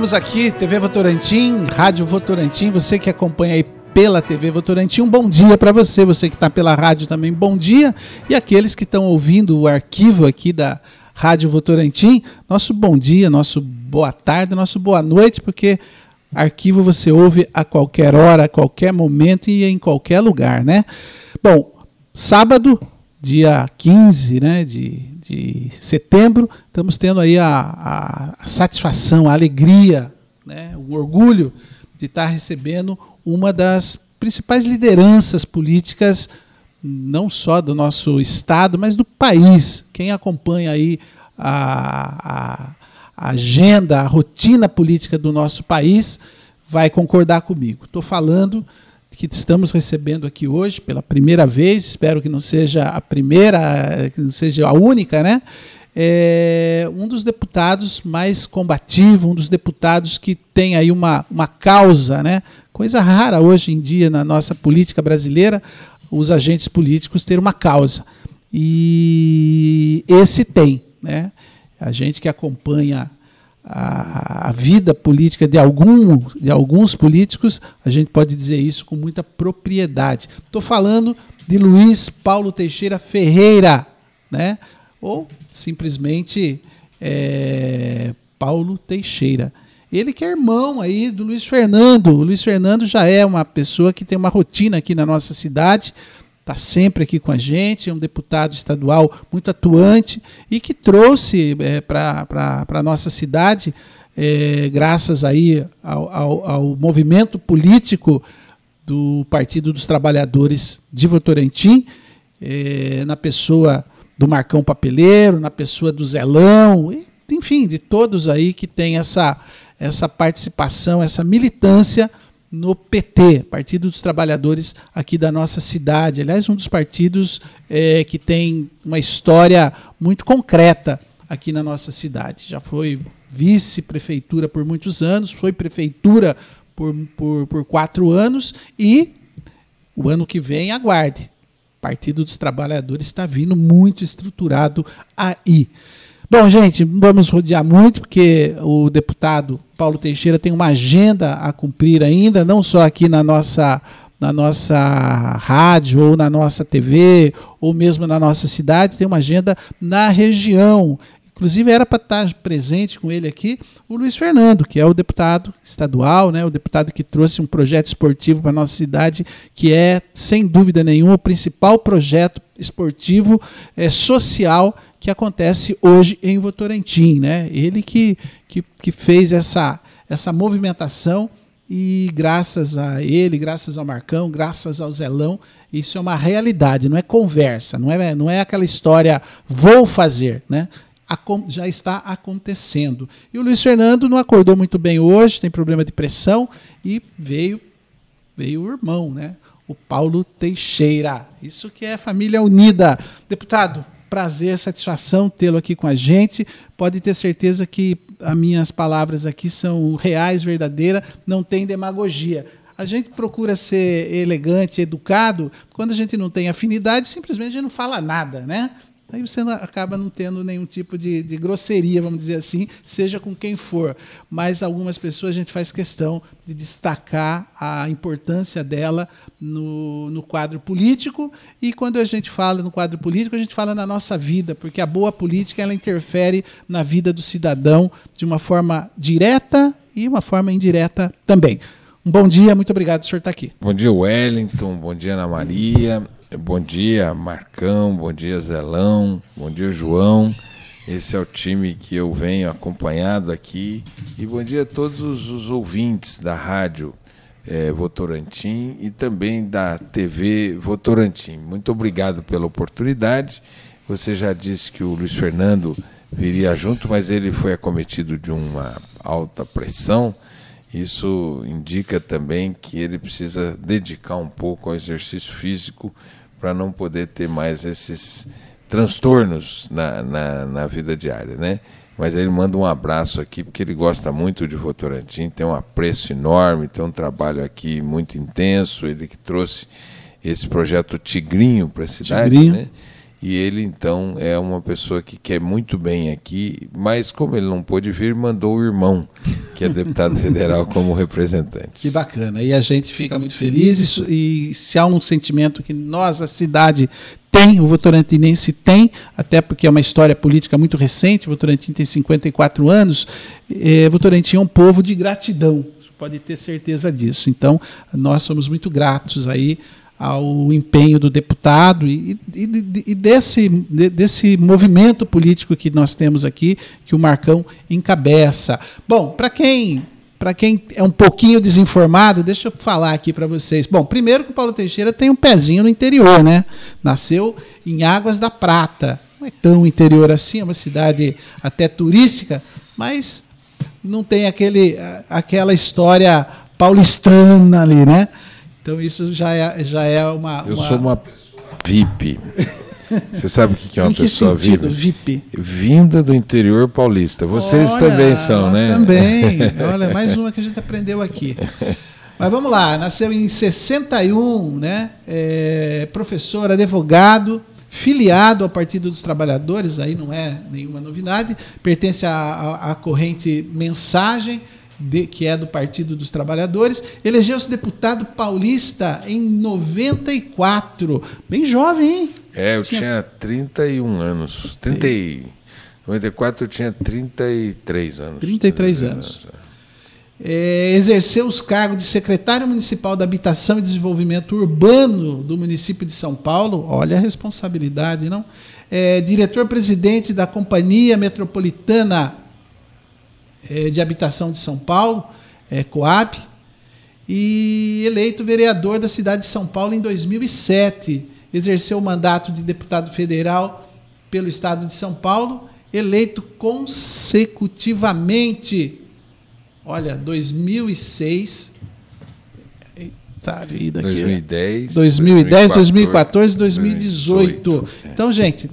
Estamos aqui, TV Votorantim, Rádio Votorantim, você que acompanha aí pela TV Votorantim, um bom dia para você, você que está pela rádio também, bom dia, e aqueles que estão ouvindo o arquivo aqui da Rádio Votorantim, nosso bom dia, nosso boa tarde, nosso boa noite, porque arquivo você ouve a qualquer hora, a qualquer momento e em qualquer lugar, né? Bom, sábado, dia 15 né, de, de setembro, estamos tendo aí a, a, satisfação, a alegria, né, o orgulho de estar recebendo uma das principais lideranças políticas, não só do nosso estado, mas do país. Quem acompanha aí a, a agenda, a rotina política do nosso país, vai concordar comigo. Estou falando que estamos recebendo aqui hoje pela primeira vez, espero que não seja a primeira, que não seja a única, né? É um dos deputados mais combativo, um dos deputados que tem aí uma, uma causa, né? Coisa rara hoje em dia na nossa política brasileira, os agentes políticos terem uma causa. E esse tem, né? A gente que acompanha a, a, vida política de, algum, de alguns políticos, a gente pode dizer isso com muita propriedade. Estou falando de Luiz Paulo Teixeira Ferreira, né? ou simplesmente é, Paulo Teixeira. Ele que é irmão aí do Luiz Fernando. O Luiz Fernando já é uma pessoa que tem uma rotina aqui na nossa cidade, está sempre aqui com a gente, é um deputado estadual muito atuante e que trouxe é, para a nossa cidade, é, graças aí ao, ao, ao, movimento político do Partido dos Trabalhadores de Votorantim, é, na pessoa do Marcão Papeleiro, na pessoa do Zelão, enfim, de todos aí que tem essa, essa participação, essa militância no PT, Partido dos Trabalhadores aqui da nossa cidade. Aliás, um dos partidos é, que tem uma história muito concreta aqui na nossa cidade. Já foi vice-prefeitura por muitos anos, foi prefeitura por, por, por quatro anos e o ano que vem, aguarde. Partido dos Trabalhadores está vindo muito estruturado aí. Bom, gente, vamos rodear muito, porque o deputado Paulo Teixeira tem uma agenda a cumprir ainda, não só aqui na nossa, na nossa rádio, ou na nossa TV, ou mesmo na nossa cidade, tem uma agenda na região. Inclusive, era para estar presente com ele aqui o Luiz Fernando, que é o deputado estadual, né, o deputado que trouxe um projeto esportivo para a nossa cidade, que é, sem dúvida nenhuma, o principal projeto esportivo é, social que acontece hoje em Votorantim. Né? Ele que, que, que fez essa, essa movimentação e graças a ele, graças ao Marcão, graças ao Zelão, isso é uma realidade, não é conversa, não é, não é aquela história vou fazer, né? Já está acontecendo. E o Luiz Fernando não acordou muito bem hoje, tem problema de pressão e veio veio o irmão, né? O Paulo Teixeira. Isso que é família unida. Deputado, prazer, satisfação tê-lo aqui com a gente. Pode ter certeza que as minhas palavras aqui são reais, verdadeiras, não tem demagogia. A gente procura ser elegante, educado, quando a gente não tem afinidade, simplesmente a gente não fala nada, né? Aí você acaba não tendo nenhum tipo de, de, grosseria, vamos dizer assim, seja com quem for. Mas algumas pessoas a gente faz questão de destacar a importância dela no, no quadro político. E quando a gente fala no quadro político, a gente fala na nossa vida, porque a boa política ela interfere na vida do cidadão de uma forma direta e uma forma indireta também. Um bom dia, muito obrigado por senhor estar aqui. Bom dia, Wellington. Bom dia, Ana Maria. Bom dia, Marcão. Bom dia, Zelão. Bom dia, João. Esse é o time que eu venho acompanhado aqui. E bom dia a todos os ouvintes da rádio é, Votorantim e também da TV Votorantim. Muito obrigado pela oportunidade. Você já disse que o Luiz Fernando viria junto, mas ele foi acometido de uma alta pressão. Isso indica também que ele precisa dedicar um pouco ao exercício físico para não poder ter mais esses transtornos na, na, na, vida diária, né? Mas ele manda um abraço aqui, porque ele gosta muito de Votorantim, tem um apreço enorme, tem um trabalho aqui muito intenso, ele que trouxe esse projeto Tigrinho para a cidade, Tigrinho. né? E ele, então, é uma pessoa que quer muito bem aqui, mas como ele não pôde vir, mandou o irmão, que é deputado federal, como representante. Que bacana. E a gente fica muito feliz. E, e se há um sentimento que nós, a cidade, tem, o votorantinense tem, até porque é uma história política muito recente, o Votorantim tem 54 anos, é, Votorantim é um povo de gratidão, pode ter certeza disso. Então, nós somos muito gratos aí ao empenho do deputado e, e, e desse, de, desse movimento político que nós temos aqui, que o Marcão encabeça. Bom, para quem para quem é um pouquinho desinformado, deixa eu falar aqui para vocês. Bom, primeiro que o Paulo Teixeira tem um pezinho no interior, né? Nasceu em Águas da Prata. Não é tão interior assim, é uma cidade até turística, mas não tem aquele, aquela história paulistana ali, né? Então isso já é, já é uma. Eu uma... sou uma pessoa VIP. Você sabe o que é uma pessoa sentido, VIP? VIP? Vinda do interior paulista. Vocês Olha, também são, né? Também. Olha, mais uma que a gente aprendeu aqui. Mas vamos lá, nasceu em 61, né? É, professor, advogado, filiado ao Partido dos Trabalhadores, aí não é nenhuma novidade, pertence à, à corrente Mensagem, de, que é do Partido dos Trabalhadores, elegeu-se deputado paulista em 94. Bem jovem, hein? É, eu tinha, tinha 31 anos. 30 e... 94 eu tinha 33 anos. 33 anos. É, exerceu os cargos de secretário municipal da Habitação e Desenvolvimento Urbano do município de São Paulo. Olha a responsabilidade, não? É, Diretor-presidente da Companhia Metropolitana é, de Habitação de São Paulo, é, Coab, e eleito vereador da cidade de São Paulo em 2007. Exerceu o mandato de deputado federal pelo estado de São Paulo, eleito consecutivamente. Olha, 2006. Eita vida aqui. 2010, 2010, 2014, 2018. 2018. Então, gente,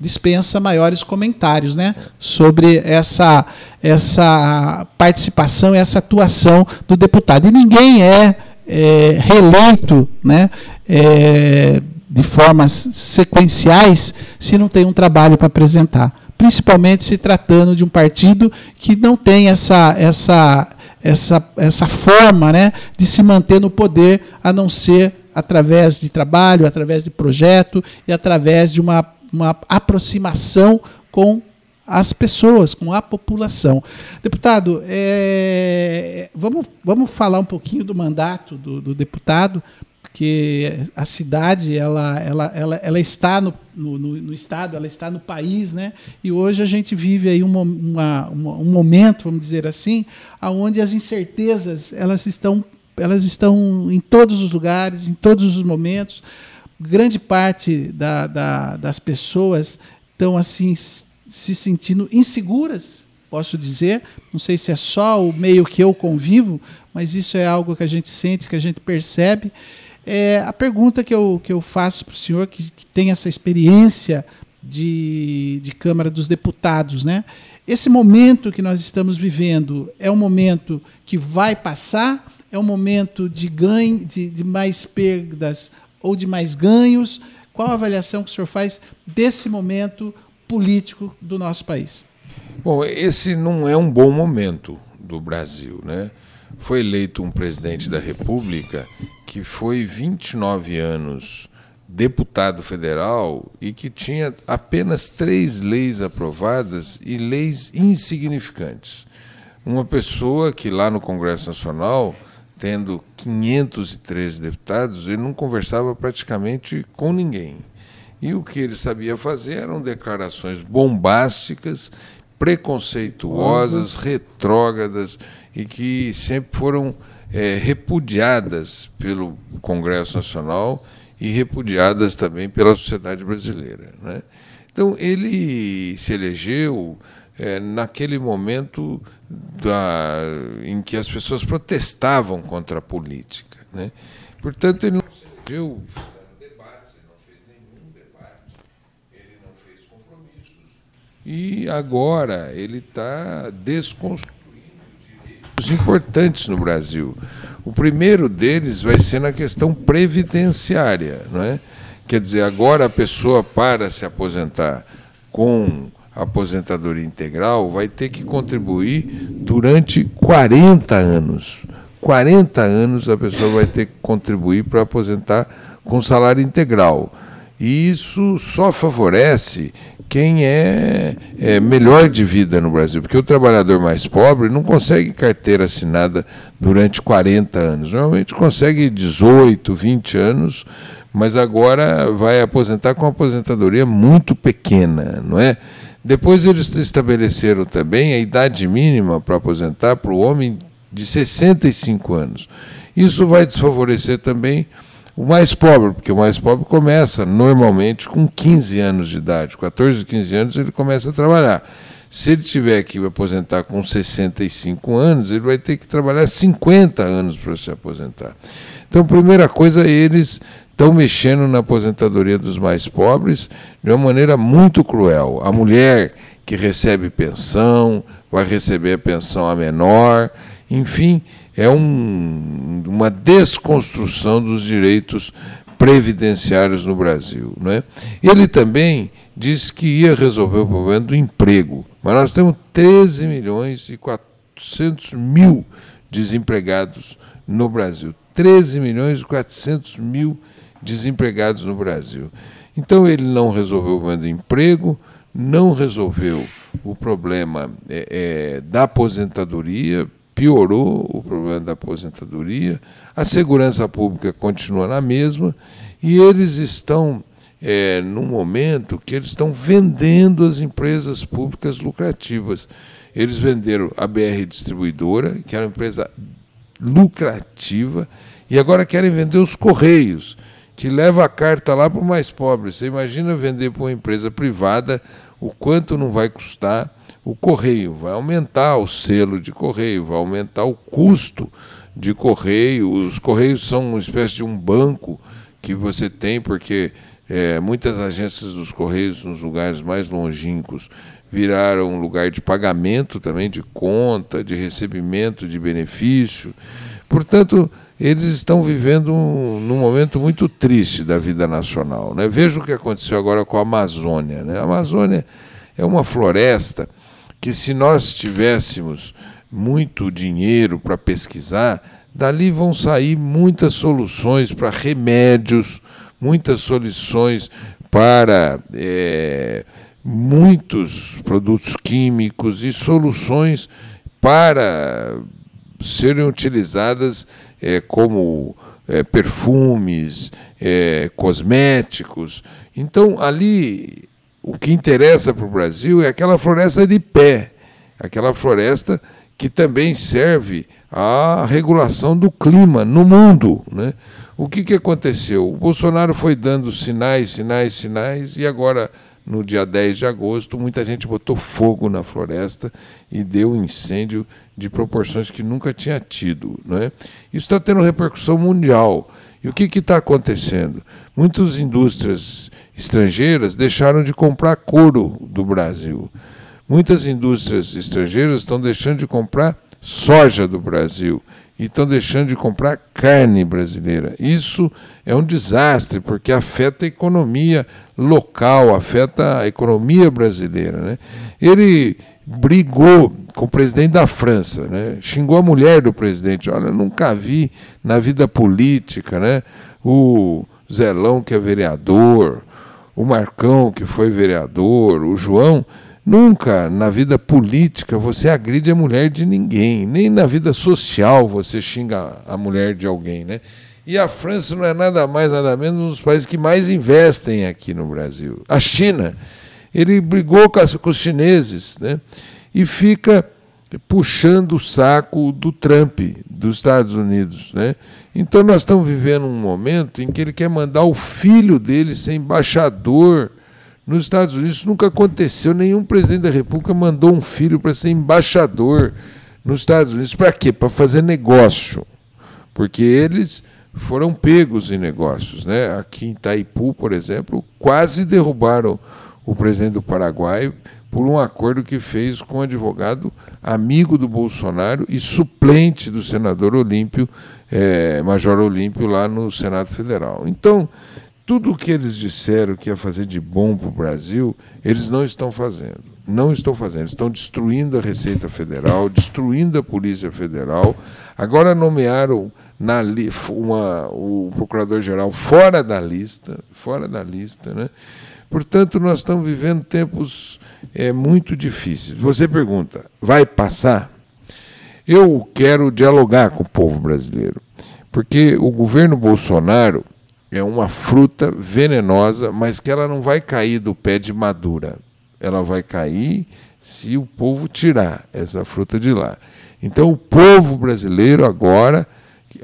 dispensa maiores comentários né, sobre essa, essa participação, essa atuação do deputado. E ninguém é, é reeleito né, é, de formas sequenciais se não tem um trabalho para apresentar. Principalmente se tratando de um partido que não tem essa, essa, essa, essa forma né, de se manter no poder, a não ser através de trabalho, através de projeto e através de uma uma aproximação com as pessoas, com a população. Deputado, é, vamos, vamos falar um pouquinho do mandato do, do, deputado, porque a cidade ela, ela, ela, ela está no, no, no, estado, ela está no país, né? E hoje a gente vive aí uma, uma, uma, um momento, vamos dizer assim, aonde as incertezas elas estão elas estão em todos os lugares, em todos os momentos grande parte da, da, das pessoas estão assim se sentindo inseguras, posso dizer. Não sei se é só o meio que eu convivo, mas isso é algo que a gente sente, que a gente percebe. É, a pergunta que eu, que eu faço para o senhor, que, que, tem essa experiência de, de Câmara dos Deputados, né? Esse momento que nós estamos vivendo é um momento que vai passar? É um momento de ganho, de, de mais perdas ou de mais ganhos? Qual a avaliação que o senhor faz desse momento político do nosso país? Bom, esse não é um bom momento do Brasil, né? Foi eleito um presidente da República que foi 29 anos deputado federal e que tinha apenas três leis aprovadas e leis insignificantes. Uma pessoa que lá no Congresso Nacional tendo 513 deputados, ele não conversava praticamente com ninguém. E o que ele sabia fazer eram declarações bombásticas, preconceituosas, Nossa. retrógradas e que sempre foram é, repudiadas pelo Congresso Nacional e repudiadas também pela sociedade brasileira. Né? Então, ele se elegeu é, naquele momento da, em que as pessoas protestavam contra a política. Né? Portanto, ele não se elegeu. E agora ele está desconstruindo direitos importantes no Brasil. O primeiro deles vai ser na questão previdenciária, não é? Quer dizer, agora a pessoa para se aposentar com aposentadoria integral vai ter que contribuir durante 40 anos. 40 anos a pessoa vai ter que contribuir para aposentar com salário integral. E isso só favorece quem é, é, melhor de vida no Brasil, porque o trabalhador mais pobre não consegue carteira assinada durante 40 anos. Normalmente consegue 18, 20 anos, mas agora vai aposentar com uma aposentadoria muito pequena, não é? Depois eles estabeleceram também a idade mínima para aposentar para o homem de 65 anos. Isso vai desfavorecer também o mais pobre, porque o mais pobre começa normalmente com 15 anos de idade, 14, 15 anos ele começa a trabalhar. Se ele tiver que aposentar com 65 anos, ele vai ter que trabalhar 50 anos para se aposentar. Então, primeira coisa, eles estão mexendo na aposentadoria dos mais pobres de uma maneira muito cruel. A mulher que recebe pensão vai receber a pensão a menor, enfim, é um, uma desconstrução dos direitos previdenciários no Brasil. Não é? Ele também disse que ia resolver o problema do emprego, mas nós temos 13 milhões e 400 mil desempregados no Brasil. 13 milhões e 400 mil desempregados no Brasil. Então ele não resolveu o problema do emprego, não resolveu o problema é, é, da aposentadoria, piorou o problema da aposentadoria, a segurança pública continua na mesma, e eles estão é, num momento que eles estão vendendo as empresas públicas lucrativas. Eles venderam a BR Distribuidora, que era uma empresa lucrativa, e agora querem vender os Correios, que leva a carta lá para o mais pobre. Você imagina vender para uma empresa privada o quanto não vai custar o correio, vai aumentar o selo de correio, vai aumentar o custo de correio. Os correios são uma espécie de um banco que você tem, porque é, muitas agências dos correios nos lugares mais longínquos viraram um lugar de pagamento também, de conta, de recebimento de benefício. Portanto, eles estão vivendo um, num momento muito triste da vida nacional. Né? Veja o que aconteceu agora com a Amazônia. Né? A Amazônia é uma floresta que se nós tivéssemos muito dinheiro para pesquisar, dali vão sair muitas soluções para remédios, muitas soluções para é, muitos produtos químicos e soluções para serem utilizadas é, como é, perfumes, é, cosméticos. Então, ali o que interessa para o Brasil é aquela floresta de pé, aquela floresta que também serve à regulação do clima no mundo. Né? O que, que aconteceu? O Bolsonaro foi dando sinais, sinais, sinais, e agora, no dia 10 de agosto, muita gente botou fogo na floresta e deu um incêndio de proporções que nunca tinha tido. Né? Isso está tendo repercussão mundial. E o que está acontecendo? Muitas indústrias estrangeiras deixaram de comprar couro do Brasil. Muitas indústrias estrangeiras estão deixando de comprar soja do Brasil e estão deixando de comprar carne brasileira. Isso é um desastre, porque afeta a economia local, afeta a economia brasileira. Né? Ele brigou com o presidente da França, né? xingou a mulher do presidente. Olha, nunca vi na vida política né? o Zelão, que é vereador, o Marcão, que foi vereador, o João, nunca na vida política você agride a mulher de ninguém, nem na vida social você xinga a mulher de alguém, né? E a França não é nada mais, nada menos um dos países que mais investem aqui no Brasil. A China, ele brigou com, as, com os chineses, né? E fica puxando o saco do Trump, dos Estados Unidos. Né? Então nós estamos vivendo um momento em que ele quer mandar o filho dele ser embaixador nos Estados Unidos. Nunca aconteceu, nenhum presidente da República mandou um filho para ser embaixador nos Estados Unidos. Para quê? Para fazer negócio. Porque eles foram pegos em negócios. Né? Aqui em Itaipu, por exemplo, quase derrubaram o presidente do Paraguai por um acordo que fez com um advogado amigo do Bolsonaro e suplente do senador Olímpio, é, Major Olímpio, lá no Senado Federal. Então, tudo o que eles disseram que ia fazer de bom para o Brasil, eles não estão fazendo. Não estão fazendo. Estão destruindo a Receita Federal, destruindo a Polícia Federal. Agora nomearam na, uma, o Procurador-Geral fora da lista, fora da lista, né? Portanto, nós estamos vivendo tempos é, muito difíceis. Você pergunta, vai passar? Eu quero dialogar com o povo brasileiro, porque o governo Bolsonaro é uma fruta venenosa, mas que ela não vai cair do pé de madura. Ela vai cair se o povo tirar essa fruta de lá. Então, o povo brasileiro agora,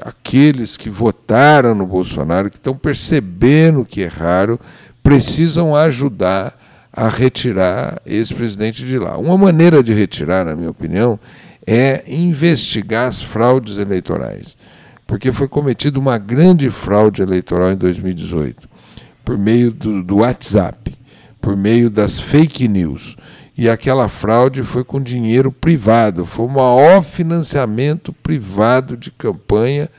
aqueles que votaram no Bolsonaro, que estão percebendo que erraram, precisam ajudar a retirar esse presidente de lá. Uma maneira de retirar, na minha opinião, é investigar as fraudes eleitorais porque foi cometida uma grande fraude eleitoral em 2018, por meio do, do WhatsApp, por meio das fake news. E aquela fraude foi com dinheiro privado, foi o maior financiamento privado de campanha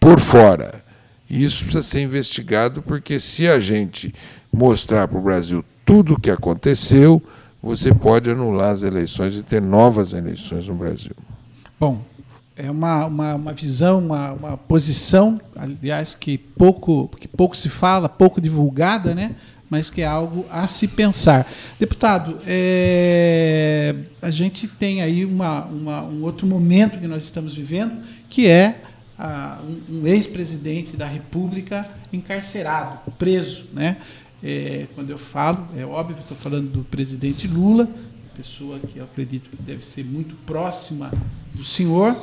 por fora. E isso precisa ser investigado, porque se a gente mostrar para o Brasil tudo o que aconteceu, você pode anular as eleições e ter novas eleições no Brasil. Bom, é uma, uma, uma visão, uma, uma, posição, aliás, que pouco, que pouco se fala, pouco divulgada, né? mas que é algo a se pensar. Deputado, é, a gente tem aí uma, uma, um outro momento que nós estamos vivendo, que é a, um, um ex-presidente da República encarcerado, preso. Né? É, quando eu falo, é óbvio, estou falando do presidente Lula, pessoa que eu acredito que deve ser muito próxima do senhor,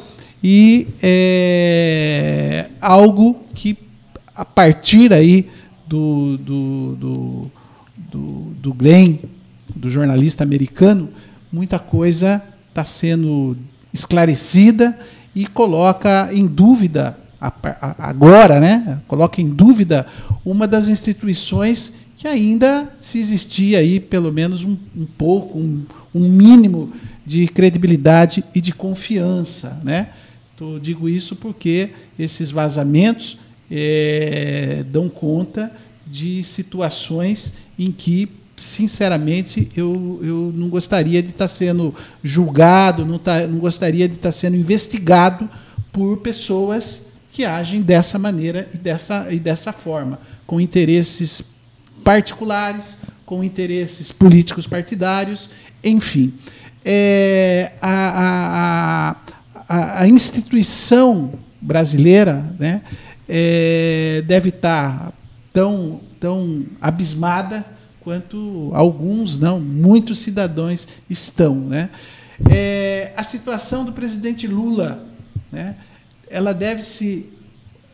e é, algo que, a partir aí do, do, do, do, do Glenn, do jornalista americano, muita coisa está sendo esclarecida e coloca em dúvida, agora, né, coloca em dúvida uma das instituições que ainda se existia aí pelo menos um, um pouco, um, um mínimo de credibilidade e de confiança, né? Digo isso porque esses vazamentos é, dão conta de situações em que, sinceramente, eu, eu não gostaria de estar sendo julgado, não, tá, não gostaria de estar sendo investigado por pessoas que agem dessa maneira e dessa, e dessa forma, com interesses particulares, com interesses políticos partidários, enfim. É, a, a, a, a instituição brasileira né, é, deve estar tão, tão abismada quanto alguns, não, muitos cidadãos estão. Né? É, a situação do presidente Lula, né, ela deve se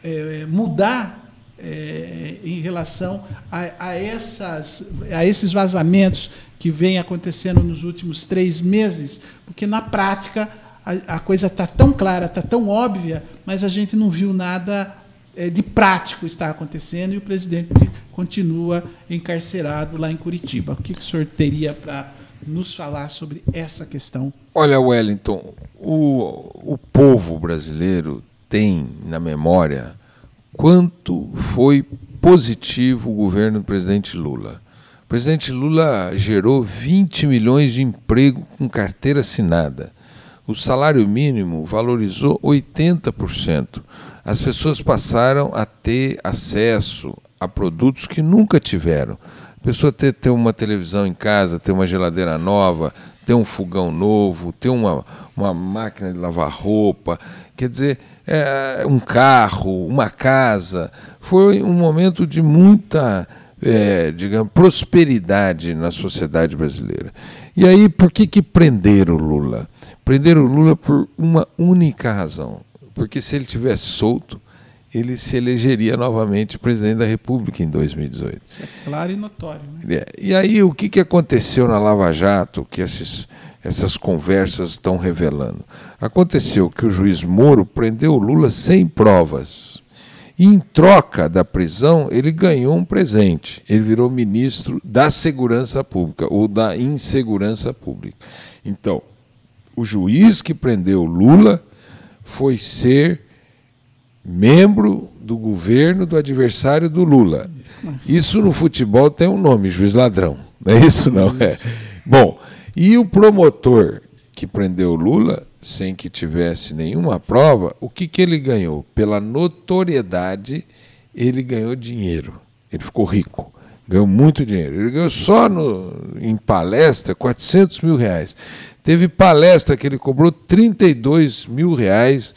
é, mudar é, em relação a, a, essas, a esses vazamentos que vêm acontecendo nos últimos três meses, porque na prática a, a coisa está tão clara, está tão óbvia, mas a gente não viu nada é, de prático estar acontecendo e o presidente continua encarcerado lá em Curitiba. O que, que o senhor teria para nos falar sobre essa questão? Olha, Wellington, o, o povo brasileiro tem na memória quanto foi positivo o governo do presidente Lula. O presidente Lula gerou 20 milhões de emprego com carteira assinada o salário mínimo valorizou 80%. As pessoas passaram a ter acesso a produtos que nunca tiveram. A pessoa ter, ter uma televisão em casa, ter uma geladeira nova, ter um fogão novo, ter uma, uma máquina de lavar roupa, quer dizer, é, um carro, uma casa. Foi um momento de muita, é, digamos, prosperidade na sociedade brasileira. E aí, por que, que prenderam Lula? Prenderam o Lula por uma única razão. Porque se ele tivesse solto, ele se elegeria novamente presidente da República em 2018. Isso é claro e notório. Né? É. E aí, o que, que aconteceu na Lava Jato que esses, essas conversas estão revelando? Aconteceu que o juiz Moro prendeu o Lula sem provas. E em troca da prisão, ele ganhou um presente. Ele virou ministro da Segurança Pública ou da Insegurança Pública. Então, o juiz que prendeu Lula foi ser membro do governo do adversário do Lula. Isso no futebol tem um nome, juiz ladrão. Não é isso não é. Bom, e o promotor que prendeu Lula sem que tivesse nenhuma prova, o que, que ele ganhou? Pela notoriedade, ele ganhou dinheiro. Ele ficou rico, ganhou muito dinheiro. Ele ganhou só no, em palestra 400 mil reais. Teve palestra que ele cobrou 32 mil reais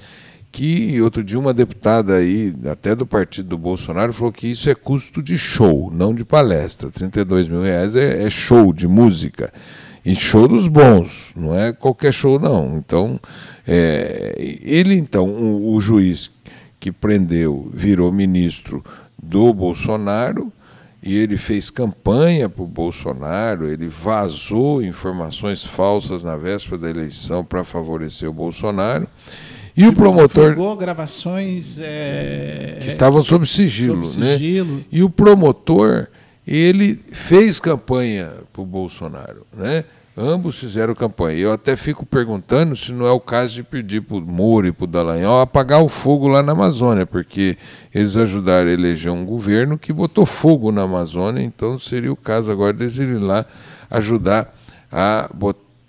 que outro dia uma deputada aí, até do partido do Bolsonaro, falou que isso é custo de show, não de palestra. 32 mil reais é, é show de música. E show dos bons, não é qualquer show, não. Então, é, ele, então, o, o juiz que prendeu, virou ministro do Bolsonaro, e ele fez campanha para o Bolsonaro, ele vazou informações falsas na véspera da eleição para favorecer o Bolsonaro. E o promotor. Divulgou gravações. É, que estavam sob sigilo, sob sigilo. Né? E o promotor, ele fez campanha para o Bolsonaro. Né? Ambos fizeram campanha. Eu até fico perguntando se não é o caso de pedir para o Moro e para o Dallagnol apagar o fogo lá na Amazônia, porque eles ajudaram a eleger um governo que botou fogo na Amazônia, então seria o caso agora deles irem lá ajudar a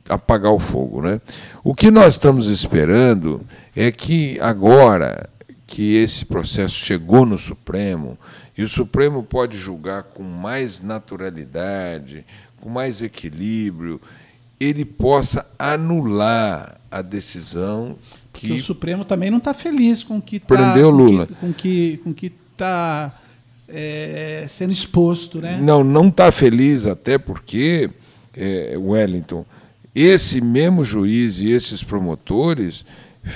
apagar o fogo. Né? O que nós estamos esperando é que agora que esse processo chegou no Supremo, e o Supremo pode julgar com mais naturalidade, com mais equilíbrio, ele possa anular a decisão que. Porque o Supremo também não está feliz com que tá, prendeu Lula. Com que com que está é, sendo exposto, né? Não, não está feliz até porque é, Wellington esse mesmo juiz e esses promotores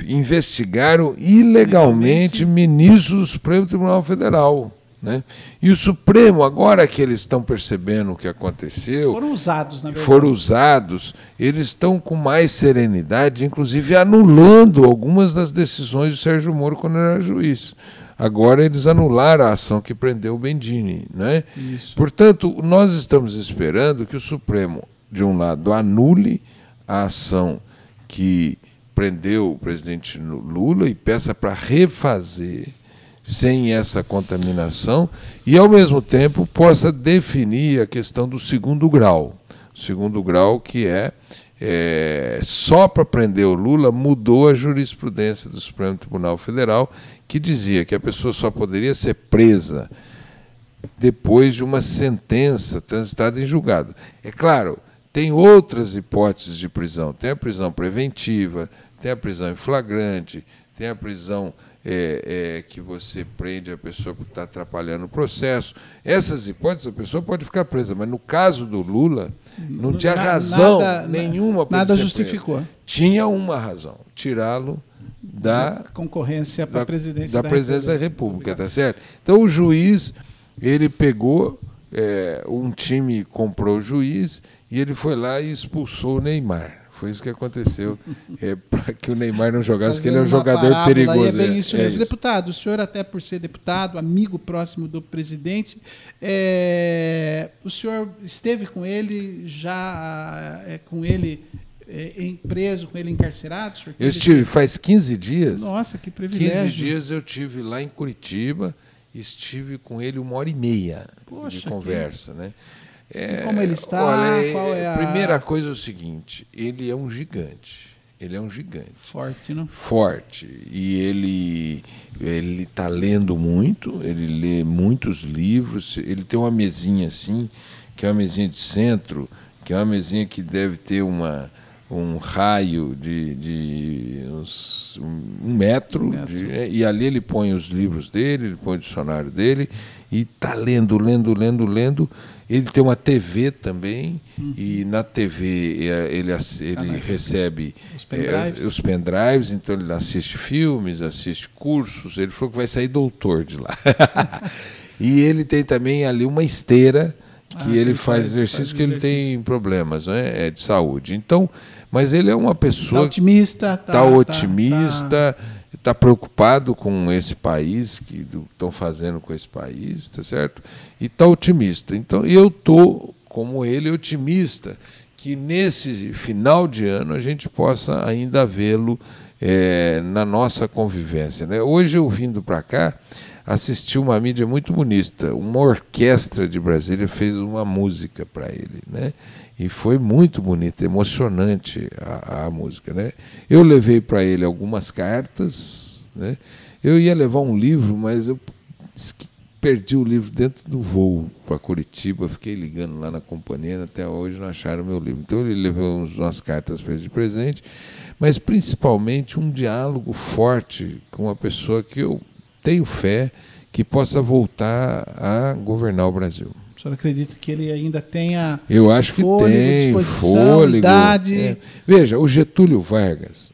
investigaram ilegalmente ministros do Supremo Tribunal Federal. Né? E o Supremo, agora que eles estão percebendo o que aconteceu. Foram usados, na verdade. Foram usados, eles estão com mais serenidade, inclusive anulando algumas das decisões do Sérgio Moro quando era juiz. Agora eles anularam a ação que prendeu o Bendini. Né? Isso. Portanto, nós estamos esperando que o Supremo de um lado, anule a ação que prendeu o presidente Lula e peça para refazer sem essa contaminação e, ao mesmo tempo, possa definir a questão do segundo grau. O segundo grau que é, é só para prender o Lula mudou a jurisprudência do Supremo Tribunal Federal que dizia que a pessoa só poderia ser presa depois de uma sentença transitada em julgado. É claro, tem outras hipóteses de prisão. Tem a prisão preventiva, tem a prisão em flagrante, tem a prisão é, é, que você prende a pessoa porque está atrapalhando o processo. Essas hipóteses, a pessoa pode ficar presa, mas no caso do Lula, não tinha razão nada, nenhuma para Nada justificou. Preso. Tinha uma razão: tirá-lo da concorrência para a presidência da, da presidência da República, tá certo? Então o juiz ele pegou é, um time comprou o juiz e ele foi lá e expulsou o Neymar. Foi isso que aconteceu, é, para que o Neymar não jogasse, porque ele é um jogador perigoso. É bem isso é, mesmo. É isso. Deputado, o senhor, até por ser deputado, amigo próximo do presidente, é, o senhor esteve com ele, já é, com ele é, preso, com ele encarcerado? Eu estive faz 15 dias. Nossa, que privilégio. 15 dias eu tive lá em Curitiba, estive com ele uma hora e meia Poxa, de conversa. Que... Né? É, Como ele está? Olha, qual é a primeira coisa é o seguinte: ele é um gigante. Ele é um gigante. Forte, não? Forte. E ele ele está lendo muito, ele lê muitos livros, ele tem uma mesinha assim, que é uma mesinha de centro, que é uma mesinha que deve ter uma, um raio de, de uns, um metro, um metro. De, e ali ele põe os livros dele, ele põe o dicionário dele, e está lendo, lendo, lendo, lendo. Ele tem uma TV também, uhum. e na TV é, ele, ele recebe os pendrives. É, os pendrives, então ele assiste filmes, assiste cursos. Ele falou que vai sair doutor de lá. e ele tem também ali uma esteira que ah, ele faz, faz exercício faz que ele tem problemas né, é de saúde. Então, mas ele é uma pessoa. Está otimista. Está tá, otimista. Tá, tá está preocupado com esse país, que estão fazendo com esse país, tá certo? E está otimista. Então, eu estou, como ele, otimista que nesse final de ano a gente possa ainda vê-lo é, na nossa convivência. Né? Hoje eu vindo para cá, assisti uma mídia muito bonita. Uma orquestra de Brasília fez uma música para ele. Né? E foi muito bonita, emocionante a, a música. Né? Eu levei para ele algumas cartas. Né? Eu ia levar um livro, mas eu perdi o livro dentro do voo para Curitiba, fiquei ligando lá na companhia, até hoje não acharam meu livro. Então ele levou umas cartas para ele de presente, mas principalmente um diálogo forte com uma pessoa que eu tenho fé que possa voltar a governar o Brasil. O senhor acredita que ele ainda tenha Eu acho que fôlego, tem, fôlego. Idade. É. Veja, o Getúlio Vargas,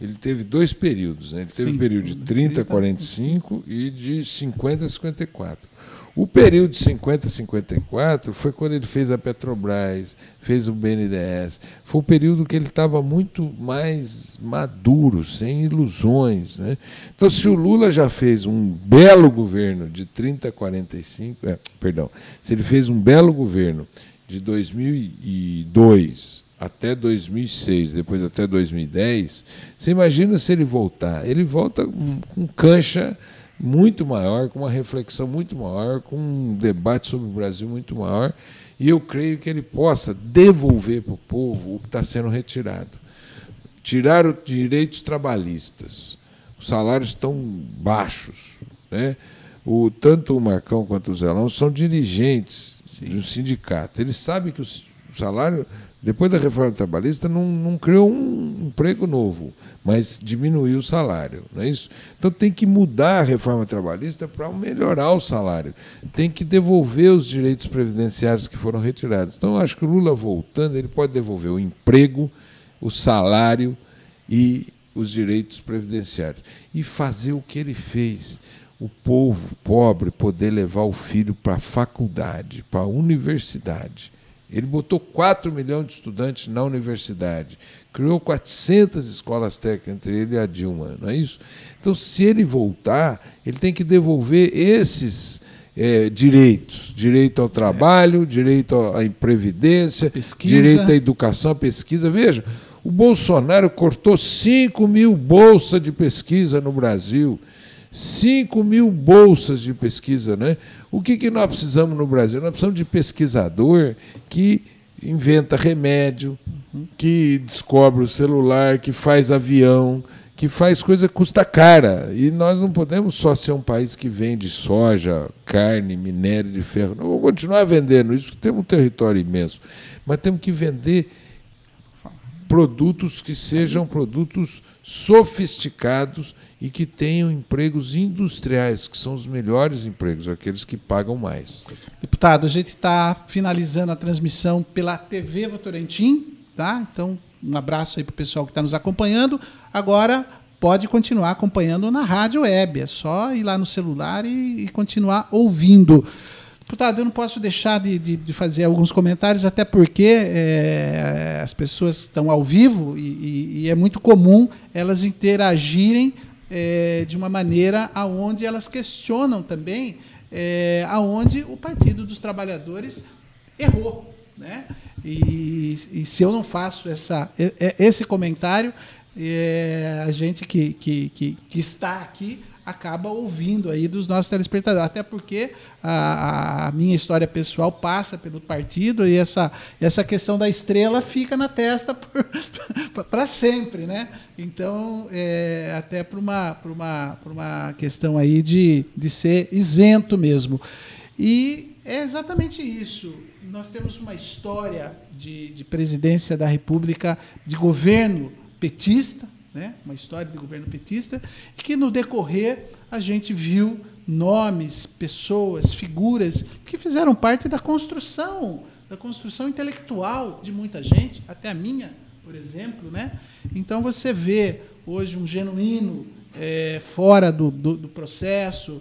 ele teve dois períodos. Né? Ele teve Sim. um período de 30 a 45 e de 50 a 54. O período de 50 a 54 foi quando ele fez a Petrobras, fez o BNDES. Foi o período que ele estava muito mais maduro, sem ilusões. Né? Então, se o Lula já fez um belo governo de 30 a 45, é, perdão, se ele fez um belo governo de 2002 até 2006, depois até 2010, você imagina se ele voltar? Ele volta com cancha muito maior, com uma reflexão muito maior, com um debate sobre o Brasil muito maior, e eu creio que ele possa devolver para o povo o que está sendo retirado. Tirar os direitos trabalhistas. Os salários estão baixos. Né? O, tanto o Marcão quanto o Zelão são dirigentes Sim. de um sindicato. Eles sabem que o salário depois da reforma trabalhista, não, não criou um emprego novo, mas diminuiu o salário. Não é isso? Então tem que mudar a reforma trabalhista para melhorar o salário. Tem que devolver os direitos previdenciários que foram retirados. Então, eu acho que o Lula voltando, ele pode devolver o emprego, o salário e os direitos previdenciários. E fazer o que ele fez. O povo pobre poder levar o filho para a faculdade, para a universidade ele botou 4 milhões de estudantes na universidade, criou 400 escolas técnicas, entre ele e a Dilma, não é isso? Então, se ele voltar, ele tem que devolver esses é, direitos: direito ao trabalho, é. direito à previdência, direito à educação, à pesquisa. Veja, o Bolsonaro cortou 5 mil bolsas de pesquisa no Brasil. 5 mil bolsas de pesquisa. Né? O que, que nós precisamos no Brasil? Nós precisamos de pesquisador que inventa remédio, que descobre o celular, que faz avião, que faz coisa que custa cara. E nós não podemos só ser um país que vende soja, carne, minério de ferro. Não vamos continuar vendendo isso, porque temos um território imenso. Mas temos que vender produtos que sejam produtos sofisticados e que tenham empregos industriais, que são os melhores empregos, aqueles que pagam mais. Deputado, a gente está finalizando a transmissão pela TV Votorantim, tá? Então, um abraço aí para o pessoal que está nos acompanhando. Agora pode continuar acompanhando na rádio web, é só ir lá no celular e, e continuar ouvindo. Deputado, eu não posso deixar de, de, de fazer alguns comentários, até porque é, as pessoas estão ao vivo e, e, e, é muito comum elas interagirem é, de uma maneira aonde elas questionam também é, aonde o Partido dos Trabalhadores errou. Né? E, e se eu não faço essa, esse comentário, é, a gente que, que, que, que está aqui acaba ouvindo aí dos nossos telespectadores. Até porque a, a, minha história pessoal passa pelo partido e essa, essa questão da estrela fica na testa para sempre. Né? Então, é, até para uma, uma, uma questão aí de, de ser isento mesmo. E é exatamente isso. Nós temos uma história de, de presidência da República, de governo petista, né? uma história de governo petista, e que no decorrer a gente viu nomes, pessoas, figuras que fizeram parte da construção, da construção intelectual de muita gente, até a minha, por exemplo. Né? Então você vê hoje um genuíno é, fora do, do, do, processo,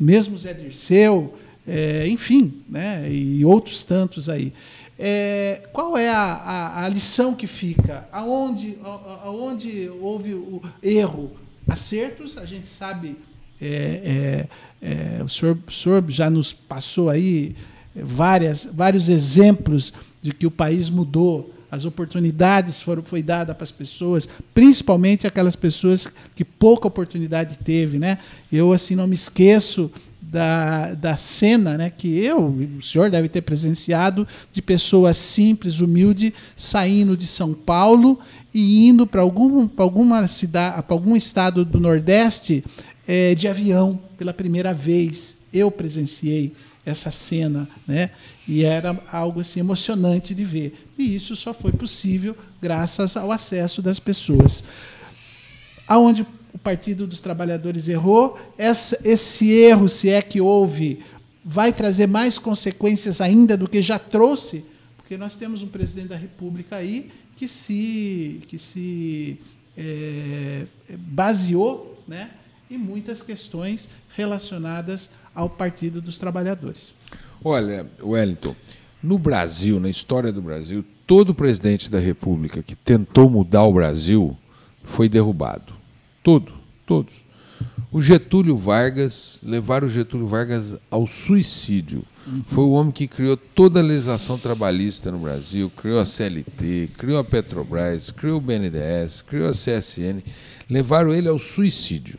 mesmo Zé Dirceu, é, enfim, né? e outros tantos aí. É, qual é a, a, a, lição que fica? Aonde, aonde houve o erro? Acertos, a gente sabe, é, é, é, o, senhor, o senhor já nos passou aí várias, vários exemplos de que o país mudou as oportunidades foram foi dada para as pessoas, principalmente aquelas pessoas que pouca oportunidade teve, né? Eu assim não me esqueço da, da cena né, que eu, o senhor deve ter presenciado, de pessoas simples, humildes, saindo de São Paulo e indo para algum, alguma cidade, para algum estado do Nordeste é, de avião pela primeira vez. Eu presenciei essa cena, né? E era algo assim emocionante de ver. E isso só foi possível graças ao acesso das pessoas. Aonde o Partido dos Trabalhadores errou, essa, esse erro, se é que houve, vai trazer mais consequências ainda do que já trouxe, porque nós temos um presidente da República aí que se, que se é, baseou né, em muitas questões relacionadas ao Partido dos Trabalhadores. Olha, Wellington, no Brasil, na história do Brasil, todo presidente da República que tentou mudar o Brasil foi derrubado. Todo, todos. O Getúlio Vargas, levaram o Getúlio Vargas ao suicídio. Uhum. Foi o homem que criou toda a legislação trabalhista no Brasil, criou a CLT, criou a Petrobras, criou o BNDES, criou a CSN. Levaram ele ao suicídio.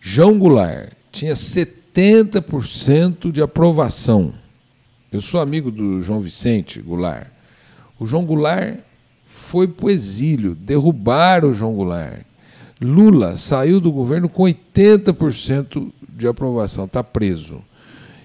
João Goulart tinha 70% de aprovação. Eu sou amigo do João Vicente Goulart. O João Goulart foi para o exílio, derrubaram o João Goulart. Lula saiu do governo com 80% de aprovação, está preso.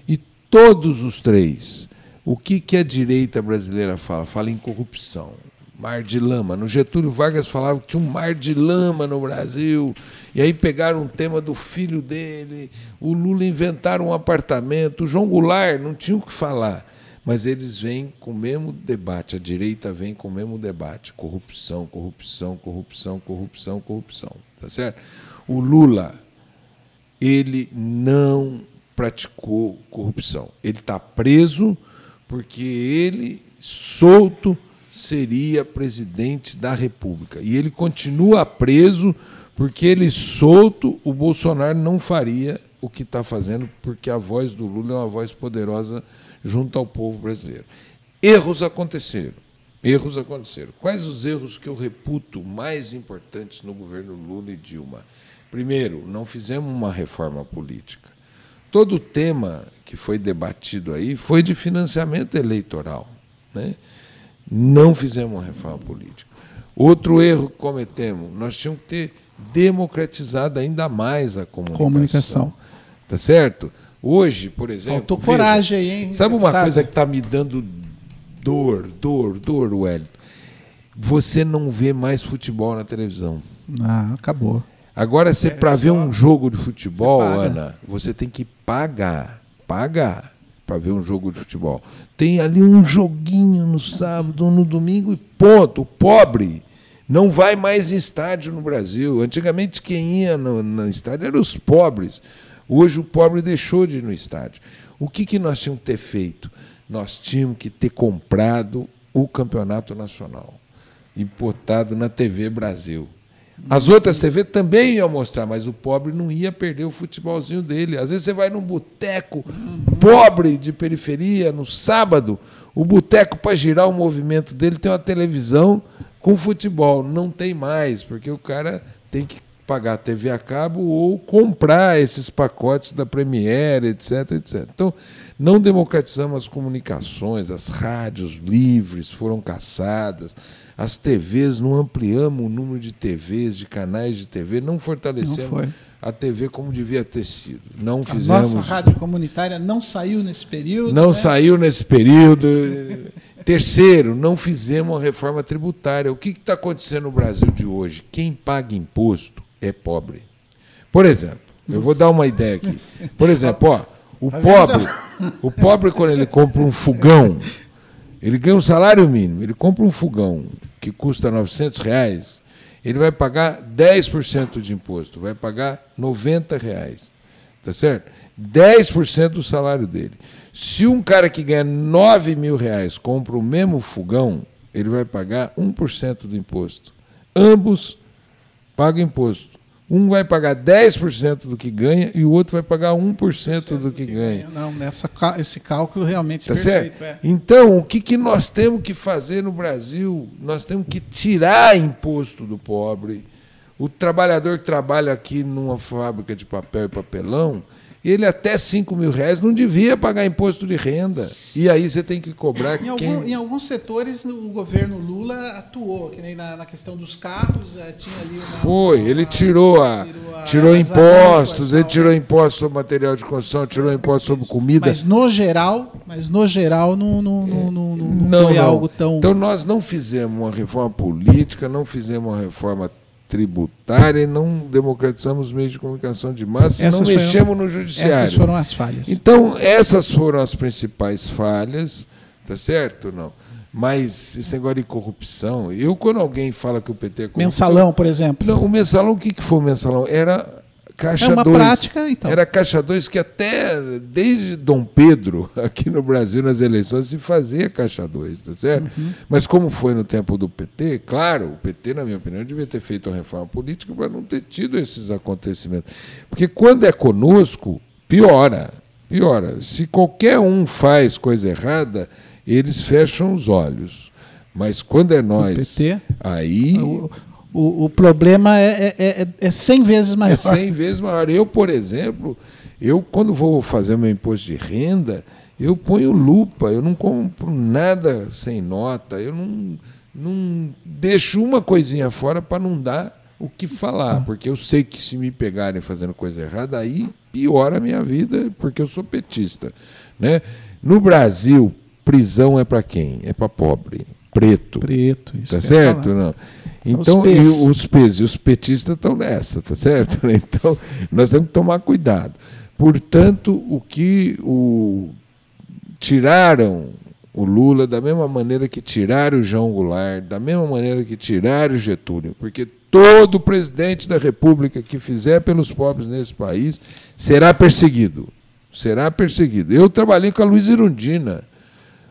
E todos os três, o que, que a direita brasileira fala? Fala em corrupção mar de lama. No Getúlio Vargas falava que tinha um mar de lama no Brasil. E aí pegaram um tema do filho dele, o Lula inventaram um apartamento, o João Goulart não tinha o que falar. Mas eles vêm com o mesmo debate, a direita vem com o mesmo debate: corrupção, corrupção, corrupção, corrupção, corrupção. Tá certo? O Lula, ele não praticou corrupção. Ele está preso porque ele, solto, seria presidente da República. E ele continua preso porque ele solto, o Bolsonaro não faria o que está fazendo, porque a voz do Lula é uma voz poderosa junto ao povo brasileiro. Erros aconteceram. Erros aconteceram. Quais os erros que eu reputo mais importantes no governo Lula e Dilma? Primeiro, não fizemos uma reforma política. Todo o tema que foi debatido aí foi de financiamento eleitoral. Né? Não fizemos uma reforma política. Outro erro que cometemos, nós tínhamos que ter democratizado ainda mais a comunicação. comunicação. Tá certo? Hoje, por exemplo. Faltou veja, coragem aí, hein? Sabe uma coisa que está me dando dor, dor, dor, Wellington? Você não vê mais futebol na televisão. Ah, acabou. Agora, é, para ver um jogo de futebol, você Ana, você tem que pagar. Pagar para ver um jogo de futebol. Tem ali um joguinho no sábado ou no domingo e ponto. O pobre não vai mais em estádio no Brasil. Antigamente quem ia no, no estádio eram os pobres. Hoje o pobre deixou de ir no estádio. O que, que nós tínhamos que ter feito? Nós tínhamos que ter comprado o campeonato nacional, importado na TV Brasil. As outras TV também iam mostrar, mas o pobre não ia perder o futebolzinho dele. Às vezes você vai num boteco pobre de periferia, no sábado, o boteco, para girar o movimento dele, tem uma televisão com futebol. Não tem mais, porque o cara tem que pagar TV a cabo ou comprar esses pacotes da Premiere, etc, etc. Então, não democratizamos as comunicações, as rádios livres foram caçadas as TVs, não ampliamos o número de TVs, de canais de TV, não fortalecemos não a TV como devia ter sido. Não a fizemos. Nossa rádio comunitária não saiu nesse período. Não né? saiu nesse período. Terceiro, não fizemos a reforma tributária. O que está acontecendo no Brasil de hoje? Quem paga imposto é pobre. Por exemplo, eu vou dar uma ideia aqui. Por exemplo, ó, o tá pobre, o pobre quando ele compra um fogão, ele ganha um salário mínimo, ele compra um fogão que custa 900 reais, ele vai pagar 10% de imposto, vai pagar 90 reais. Tá certo? 10% do salário dele. Se um cara que ganha 9 mil reais compra o mesmo fogão, ele vai pagar 1% do imposto. Ambos pagam imposto. Um vai pagar 10% do que ganha e o outro vai pagar 1% do que ganha. Não, nessa, esse cálculo realmente tá perfeito. Certo? É. Então, o que, que nós temos que fazer no Brasil? Nós temos que tirar imposto do pobre. O trabalhador que trabalha aqui numa fábrica de papel e papelão, ele até 5 mil reais não devia pagar imposto de renda. E aí você tem que cobrar em, quem... algum, em alguns setores o governo Lula atuou, que nem na, na questão dos carros, eh, tinha ali uma, Foi, uma, ele tirou, a, tirou, a, tirou impostos, ele tirou impostos sobre material de construção, tirou impostos sobre comida. Mas no geral, mas no geral não, não, não, não, não foi não. algo tão. Então nós não fizemos uma reforma política, não fizemos uma reforma tributária e não democratizamos os meios de comunicação de massa essas não foram, mexemos no judiciário. Essas foram as falhas. Então, essas foram as principais falhas, tá certo não? Mas esse negócio de corrupção, eu quando alguém fala que o PT é corrupto, Mensalão, por exemplo. Não, o mensalão, o que, que foi o mensalão? Era Caixa é uma dois. prática, então. Era Caixa 2 que até desde Dom Pedro, aqui no Brasil, nas eleições, se fazia Caixa 2, tá certo? Uhum. Mas como foi no tempo do PT, claro, o PT, na minha opinião, devia ter feito uma reforma política para não ter tido esses acontecimentos. Porque quando é conosco, piora. Piora. Se qualquer um faz coisa errada, eles fecham os olhos. Mas quando é nós, PT, aí. O o, o problema é, é, é, é 100 vezes maior. É 100 vezes maior. Eu, por exemplo, eu quando vou fazer meu imposto de renda, eu ponho lupa, eu não compro nada sem nota, eu não, não deixo uma coisinha fora para não dar o que falar, porque eu sei que se me pegarem fazendo coisa errada, aí piora a minha vida, porque eu sou petista. Né? No Brasil, prisão é para quem? É para pobre, preto. Preto, isso. Tá certo? Não. Então, os, e os pesos e os petistas estão nessa, tá certo? Então, nós temos que tomar cuidado. Portanto, o que o, tiraram o Lula da mesma maneira que tiraram o João Goulart, da mesma maneira que tiraram o Getúlio, porque todo presidente da República que fizer pelos pobres nesse país será perseguido. Será perseguido. Eu trabalhei com a Luiz Irundina.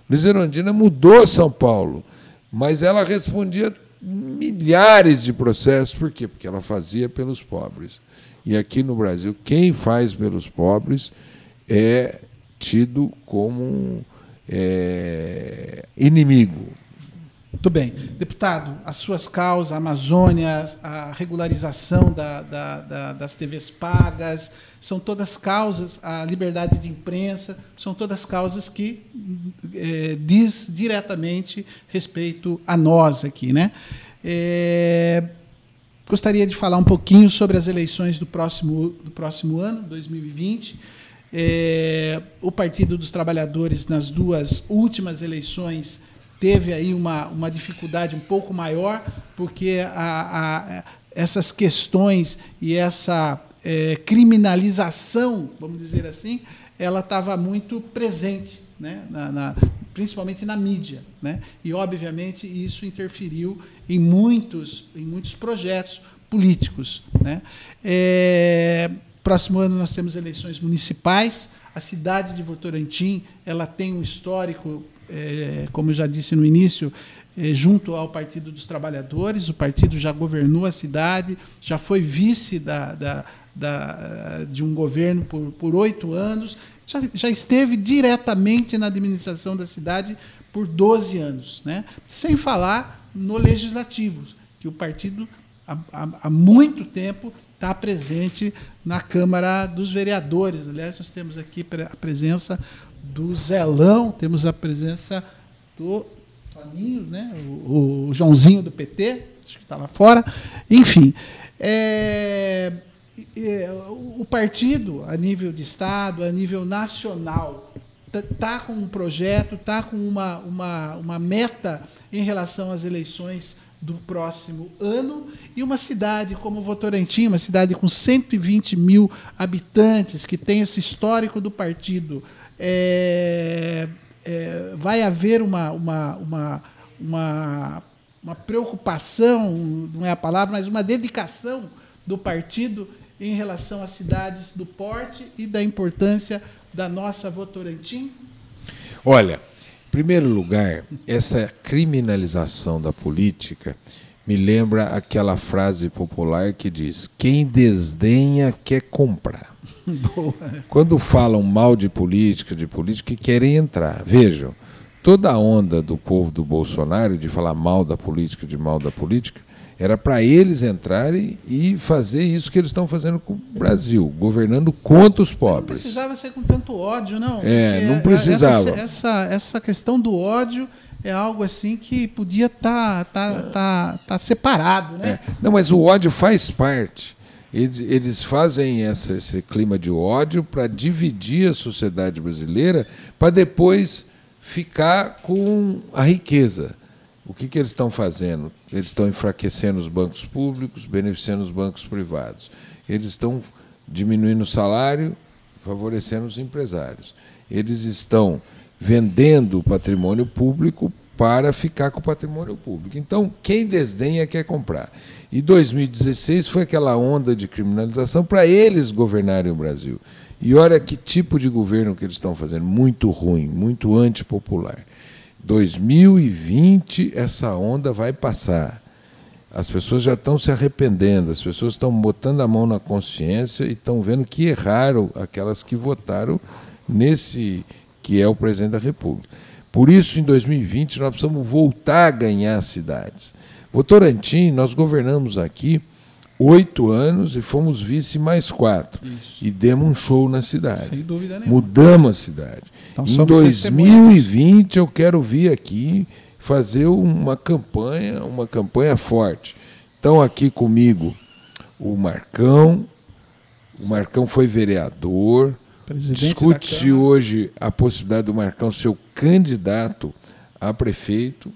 Luiz Irundina mudou São Paulo, mas ela respondia milhares de processos. Por quê? Porque ela fazia pelos pobres. E aqui no Brasil, quem faz pelos pobres é tido como é, inimigo. Muito bem. Deputado, as suas causas, a Amazônia, a regularização da, da, da, das TVs pagas, são todas causas, a liberdade de imprensa, são todas causas que é, diz diretamente respeito a nós aqui. Né? É, gostaria de falar um pouquinho sobre as eleições do próximo, do próximo ano, 2020. É, o Partido dos Trabalhadores, nas duas últimas eleições, teve aí uma, uma dificuldade um pouco maior, porque a, a, essas questões e essa é, criminalização, vamos dizer assim, ela estava muito presente, né, na, na, principalmente na mídia. Né, e, obviamente, isso interferiu em muitos, em muitos projetos políticos. Né. É, próximo ano nós temos eleições municipais. A cidade de Votorantim ela tem um histórico é, como eu já disse no início, é, junto ao Partido dos Trabalhadores. O partido já governou a cidade, já foi vice da, da, da, de um governo por oito anos, já, já esteve diretamente na administração da cidade por 12 anos. Né? Sem falar no legislativo, que o partido há, há, há muito tempo está presente na Câmara dos Vereadores. Aliás, nós temos aqui a presença do Zelão, temos a presença do Toninho, né? o, o Joãozinho do PT, acho que está lá fora. Enfim, é, é, o partido, a nível de Estado, a nível nacional, está com um projeto, está com uma, uma, uma meta em relação às eleições do próximo ano e uma cidade como Votorantim, uma cidade com 120 mil habitantes, que tem esse histórico do partido é, é, vai haver uma, uma, uma, uma, uma preocupação, não é a palavra, mas uma dedicação do partido em relação às cidades do porte e da importância da nossa Votorantim? Olha, em primeiro lugar, essa criminalização da política me lembra aquela frase popular que diz: quem desdenha quer comprar. Boa. Quando falam mal de política, de política, querem entrar. Vejam, toda a onda do povo do Bolsonaro de falar mal da política, de mal da política, era para eles entrarem e fazer isso que eles estão fazendo com o Brasil, governando contra os pobres. Não precisava ser com tanto ódio, não. É, não precisava. Essa, essa, essa questão do ódio é algo assim que podia estar tá, tá, tá, tá separado. Né? É. Não, mas o ódio faz parte. Eles, eles fazem essa, esse clima de ódio para dividir a sociedade brasileira, para depois ficar com a riqueza. O que, que eles estão fazendo? Eles estão enfraquecendo os bancos públicos, beneficiando os bancos privados. Eles estão diminuindo o salário, favorecendo os empresários. Eles estão vendendo o patrimônio público para ficar com o patrimônio público. Então, quem desdenha quer comprar. E 2016 foi aquela onda de criminalização para eles governarem o Brasil. E olha que tipo de governo que eles estão fazendo, muito ruim, muito antipopular. 2020 essa onda vai passar. As pessoas já estão se arrependendo, as pessoas estão botando a mão na consciência e estão vendo que erraram aquelas que votaram nesse que é o presidente da República. Por isso, em 2020, nós precisamos voltar a ganhar cidades. Votorantim, nós governamos aqui oito anos e fomos vice mais quatro. Isso. E demos um show na cidade. Sem dúvida nenhuma. Mudamos a cidade. Então, em 2020 eu quero vir aqui fazer uma campanha, uma campanha forte. Estão aqui comigo o Marcão. O Marcão foi vereador, Discute-se hoje a possibilidade do Marcão ser o candidato a prefeito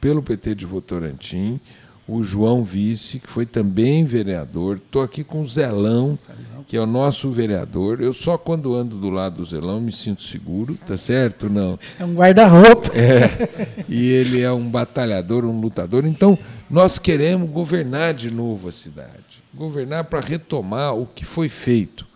pelo PT de Votorantim, o João Vice, que foi também vereador. Estou aqui com o Zelão, que é o nosso vereador. Eu só quando ando do lado do Zelão me sinto seguro, tá certo? Não. É um guarda-roupa. É. E ele é um batalhador, um lutador. Então, nós queremos governar de novo a cidade. Governar para retomar o que foi feito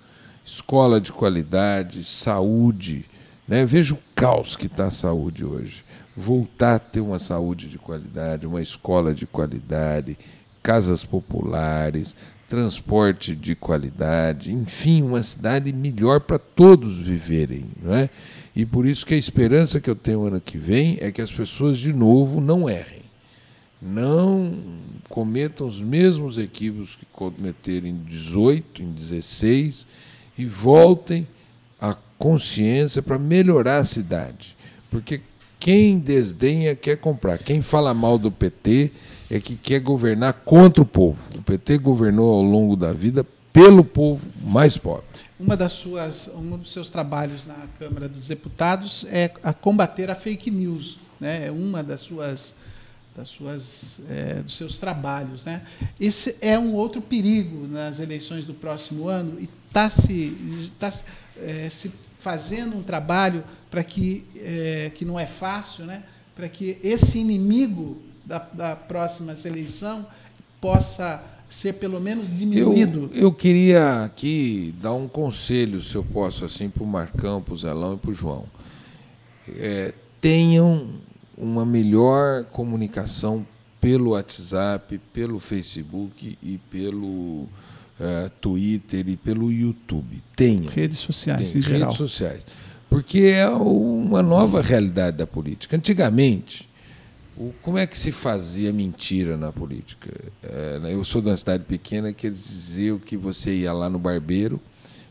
escola de qualidade, saúde. Né? Veja o caos que está a saúde hoje. Voltar a ter uma saúde de qualidade, uma escola de qualidade, casas populares, transporte de qualidade, enfim, uma cidade melhor para todos viverem. Não é? E por isso que a esperança que eu tenho ano que vem é que as pessoas, de novo, não errem. Não cometam os mesmos equívocos que cometeram em 18, em 16 e voltem à consciência para melhorar a cidade. Porque quem desdenha quer comprar. Quem fala mal do PT é que quer governar contra o povo. O PT governou ao longo da vida pelo povo mais pobre. Uma das suas, um dos seus trabalhos na Câmara dos Deputados é a combater a fake news. Né? É uma das suas, das suas, é, dos seus trabalhos. Né? Esse é um outro perigo nas eleições do próximo ano e está se, tá, é, se fazendo um trabalho para que, é, que não é fácil, né? para que esse inimigo da, da próxima eleição possa ser pelo menos diminuído. Eu, eu queria aqui dar um conselho, se eu posso, assim, para o Marcão, para o Zelão e para o João. É, tenham uma melhor comunicação pelo WhatsApp, pelo Facebook e pelo uh, Twitter e pelo YouTube. Tenha. Redes sociais, tem, em geral. Redes sociais. Porque é uma nova realidade da política. Antigamente, o, como é que se fazia mentira na política? É, eu sou de uma cidade pequena que eles diziam que você ia lá no barbeiro,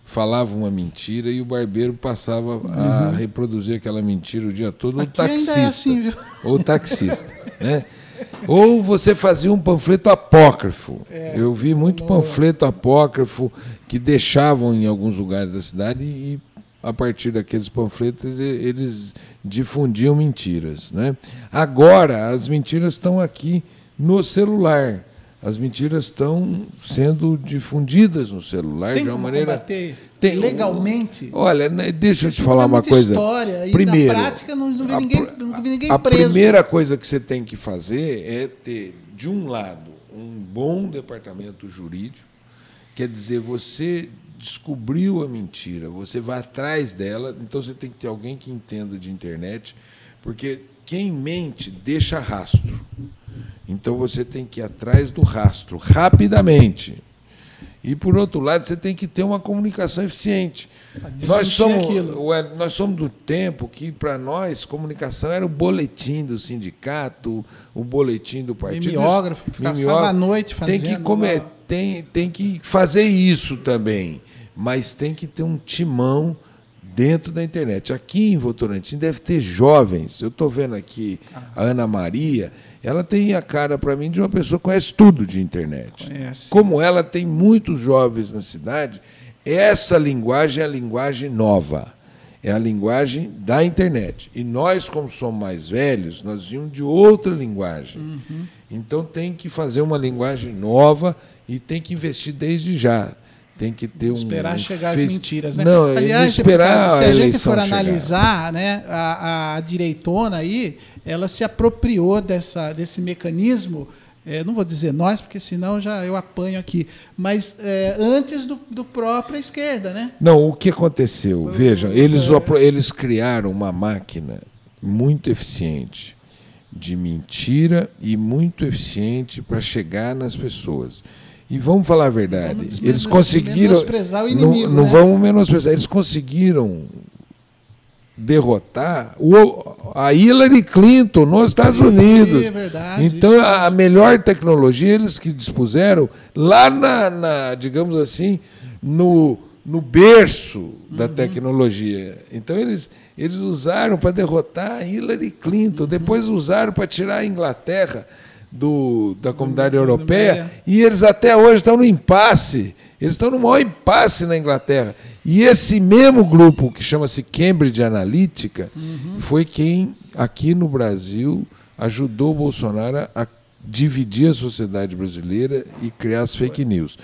falava uma mentira e o barbeiro passava uhum. a reproduzir aquela mentira o dia todo, ou taxista. É assim, ou taxista. né? Ou você fazia um panfleto apócrifo. É, Eu vi muito panfleto apócrifo que deixavam em alguns lugares da cidade e, a partir daqueles panfletos, eles difundiam mentiras. Né? Agora, as mentiras estão aqui no celular. As mentiras estão sendo difundidas no celular Tem de uma maneira. Combater tem, legalmente. Olha, né, deixa eu te falar uma coisa. História, Primeiro, na prática não, não vi ninguém, não vi ninguém a preso. A primeira coisa que você tem que fazer é ter, de um lado, um bom departamento jurídico, quer dizer, você descobriu a mentira, você vai atrás dela, então você tem que ter alguém que entenda de internet, porque quem mente deixa rastro. Então você tem que ir atrás do rastro rapidamente. E por outro lado, você tem que ter uma comunicação eficiente. Nós somos, nós somos do tempo que, para nós, comunicação era o boletim do sindicato, o boletim do partido. Mimeógrafo, passava a noite fazendo. Tem que, comer, tem, tem que fazer isso também, mas tem que ter um timão dentro da internet. Aqui em Votorantim deve ter jovens. Eu estou vendo aqui a Ana Maria, ela tem a cara para mim de uma pessoa que conhece tudo de internet. Conhece. Como ela tem muitos jovens na cidade, essa linguagem é a linguagem nova. É a linguagem da internet. E nós, como somos mais velhos, nós vimos de outra linguagem. Uhum. Então tem que fazer uma linguagem nova e tem que investir desde já. Tem que ter um. Esperar chegar as mentiras, né? Não, Aliás, esperar deputado, se a, a gente for analisar, né, a, a, direitona aí, ela se apropriou dessa, desse mecanismo. É, não vou dizer nós, porque senão já eu apanho aqui. Mas é, antes do, do própria esquerda, né? Não, o que aconteceu? Vejam, eles, eles criaram uma máquina muito eficiente de mentira e muito eficiente para chegar nas pessoas. E vamos falar a verdade, eles conseguiram. Menosprezar o inimigo, não, não né? vamos menosprezar, eles conseguiram derrotar o, a Hillary Clinton nos Estados Unidos. É verdade. Então, a, a melhor tecnologia eles que dispuseram lá na, na digamos assim, no, no berço da uhum. tecnologia. Então, eles, eles usaram para derrotar a Hillary Clinton, uhum. depois usaram para tirar a Inglaterra do, da comunidade europeia, e eles até hoje estão no impasse. Eles estão no maior impasse na Inglaterra. E esse mesmo grupo, que chama-se Cambridge Analytica, uhum. foi quem, aqui no Brasil, ajudou o Bolsonaro a dividir a sociedade brasileira e criar as fake news.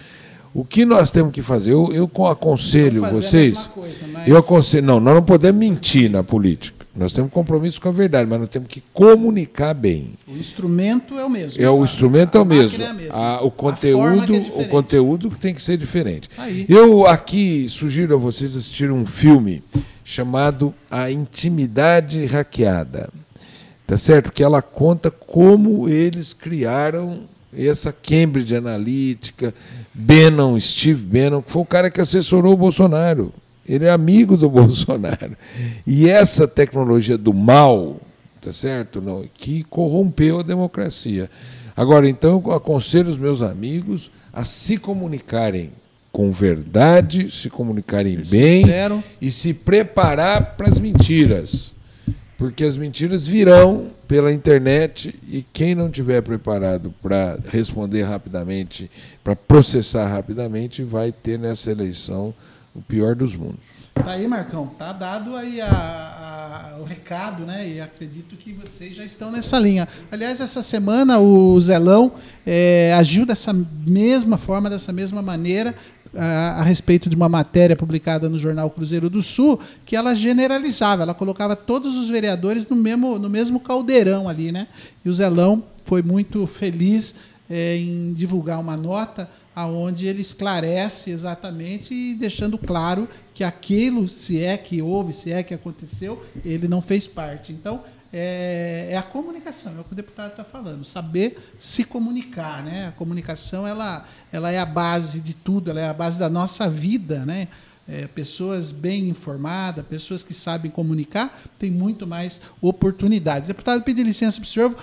O que nós temos que fazer? Eu, eu aconselho vocês. Coisa, mas... Eu aconselho. Não, nós não podemos mentir na política. Nós temos compromisso com a verdade, mas nós temos que comunicar bem. O instrumento é o mesmo. É o instrumento é o mesmo. É a, o conteúdo, é o conteúdo tem que ser diferente. Aí. Eu aqui sugiro a vocês assistirem um filme chamado A Intimidade Hackeada. Tá certo? Que ela conta como eles criaram essa Cambridge Analytica, Bannon, Steve Bannon, que foi o cara que assessorou o Bolsonaro. Ele é amigo do Bolsonaro. E essa tecnologia do mal, tá certo? Não, que corrompeu a democracia. Agora, então, eu aconselho os meus amigos a se comunicarem com verdade, se comunicarem Ser bem sincero. e se preparar para as mentiras. Porque as mentiras virão pela internet e quem não tiver preparado para responder rapidamente, para processar rapidamente, vai ter nessa eleição o pior dos mundos. Tá aí, Marcão. Tá dado aí a, a, o recado, né? E acredito que vocês já estão nessa linha. Aliás, essa semana o Zelão é, agiu dessa mesma forma, dessa mesma maneira, a, a, respeito de uma matéria publicada no jornal Cruzeiro do Sul, que ela generalizava, ela colocava todos os vereadores no mesmo, no mesmo caldeirão ali, né? E o Zelão foi muito feliz é, em divulgar uma nota aonde ele esclarece exatamente e deixando claro que aquilo, se é que houve, se é que aconteceu, ele não fez parte. Então, é, é a comunicação, é o que o deputado está falando, saber se comunicar. Né? A comunicação ela, ela é a base de tudo, ela é a base da nossa vida. Né? É, pessoas bem informadas, pessoas que sabem comunicar, têm muito mais oportunidades. Deputado, pedir licença para o senhor,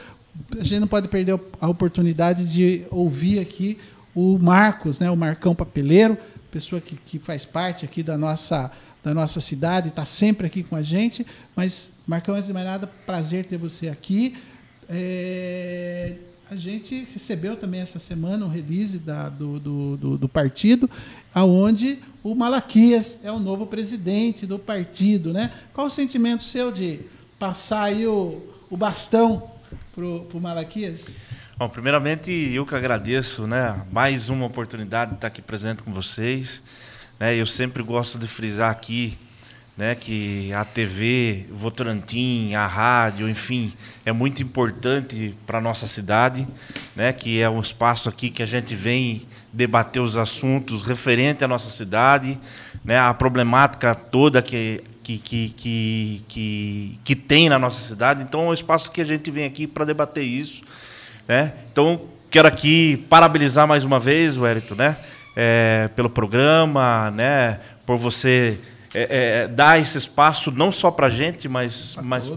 a gente não pode perder a oportunidade de ouvir aqui o Marcos, né, o Marcão Papeleiro, pessoa que, que faz parte aqui da nossa, da nossa cidade, está sempre aqui com a gente. Mas, Marcão, antes de mais nada, prazer ter você aqui. É, a gente recebeu também essa semana o release da, do, do, do, do, partido, aonde o Malaquias é o novo presidente do partido. Né? Qual o sentimento seu de passar aí o, o bastão para o Malaquias? Bom, primeiramente eu que agradeço, né, mais uma oportunidade de estar aqui presente com vocês. Né, eu sempre gosto de frisar aqui, né, que a TV, Votorantim, a rádio, enfim, é muito importante para nossa cidade, né, que é um espaço aqui que a gente vem debater os assuntos referentes à nossa cidade, né, a problemática toda que, que, que, que, que, que tem na nossa cidade. Então, é um espaço que a gente vem aqui para debater isso. Né? Então, quero aqui parabenizar mais uma vez, Wellington, né, é, pelo programa, né, por você é, é, dar esse espaço não só para a gente, mas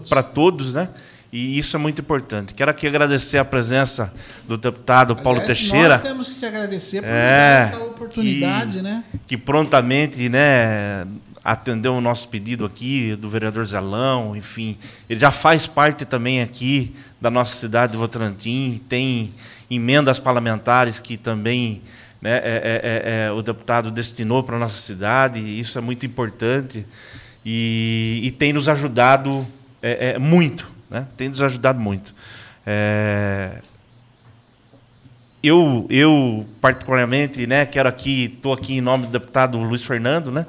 para todos, né? E isso é muito importante. Quero aqui agradecer a presença do deputado Aliás, Paulo Teixeira. Nós temos que te agradecer por é, essa oportunidade, que, né? Que prontamente, né, atendeu o nosso pedido aqui do vereador Zelão, enfim, ele já faz parte também aqui da nossa cidade de Votorantim, tem emendas parlamentares que também né, é, é, é, é o deputado destinou para a nossa cidade, isso é muito importante e, e tem nos ajudado é, é, muito né? tem nos ajudado muito. Eu, eu, particularmente, né, quero aqui, estou aqui em nome do deputado Luiz Fernando, né,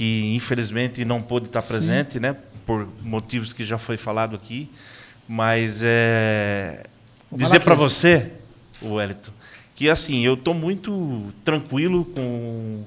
que infelizmente não pôde estar presente, Sim. né, por motivos que já foi falado aqui, mas é, dizer para você, Wellington, que assim, eu estou muito tranquilo com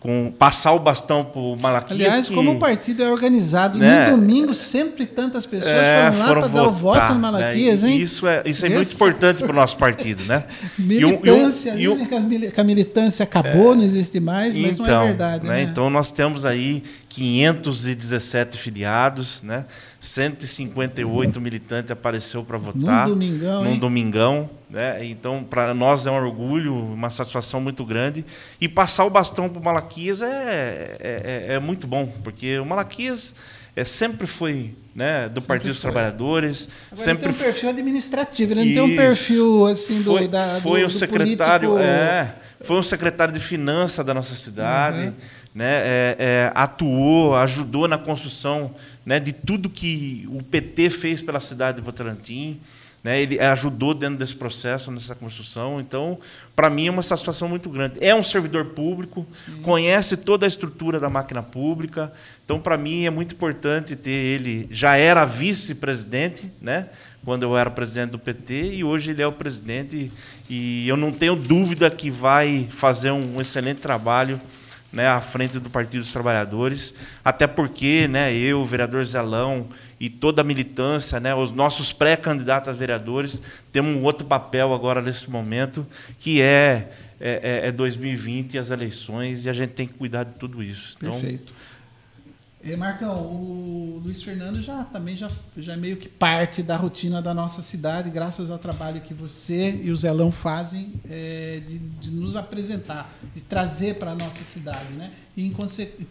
com passar o bastão para o Malaquias. Aliás, que, como o partido é organizado, né, no domingo sempre tantas pessoas é, foram lá para dar o voto no né, Malaquias, né? hein? Isso é, isso é muito importante para o nosso partido, né? militância, e um, e um, dizem que a militância acabou, é, não existe mais, mas então, não é então, verdade. Né? Né? Então nós temos aí 517 filiados, né? 158 militantes apareceu para votar. Num domingão. Num hein? domingão. Né? Então, para nós é um orgulho, uma satisfação muito grande. E passar o bastão para o Malaquias é, é, é, é, muito bom, porque o Malaquias é, sempre foi né, do sempre Partido dos Trabalhadores. Agora sempre ele tem um perfil administrativo, ele não tem um perfil assim do, foi, da, do, foi o secretário, político... é, foi um secretário de finanças da nossa cidade. Uhum. Né, é, é, atuou, ajudou na construção né, de tudo que o PT fez pela cidade de Votorantim. Né? Ele ajudou dentro desse processo, nessa construção. Então, para mim, é uma satisfação muito grande. É um servidor público, Sim. conhece toda a estrutura da máquina pública. Então, para mim, é muito importante ter ele. Já era vice-presidente, né? quando eu era presidente do PT, e hoje ele é o presidente. E eu não tenho dúvida que vai fazer um excelente trabalho né, à frente do Partido dos Trabalhadores, até porque né, eu, o vereador Zelão e toda a militância, né, os nossos pré-candidatos a vereadores, temos um outro papel agora nesse momento, que é, é, é 2020 e as eleições, e a gente tem que cuidar de tudo isso. Então, Perfeito. E, Marcão, o Luiz Fernando já também já, já é meio que parte da rotina da nossa cidade, graças ao trabalho que você e o Zelão fazem é, de, de, nos apresentar, de trazer para a nossa cidade. Né? E,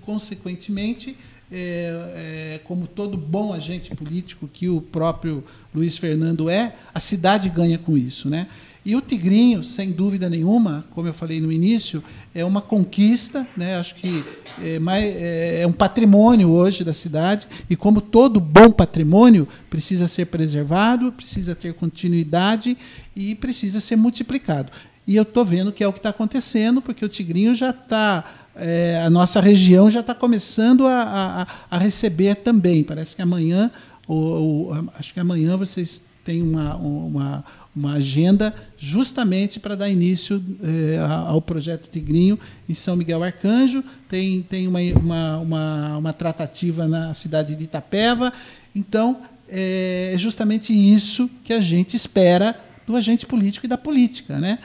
consequentemente, é, é, como todo bom agente político que o próprio Luiz Fernando é, a cidade ganha com isso. Né? E o Tigrinho, sem dúvida nenhuma, como eu falei no início, é uma conquista, né? acho que é, mais, é, é um patrimônio hoje da cidade, e como todo bom patrimônio, precisa ser preservado, precisa ter continuidade e precisa ser multiplicado. E eu estou vendo que é o que está acontecendo, porque o Tigrinho já está. É, a nossa região já está começando a, a, a, receber também. Parece que amanhã, ou, ou, acho que amanhã vocês têm uma, uma, uma agenda justamente para dar início eh, ao projeto Tigrinho em São Miguel Arcanjo. Tem, tem uma, uma, uma, uma tratativa na cidade de Itapeva. Então, é justamente isso que a gente espera do agente político e da política. Né?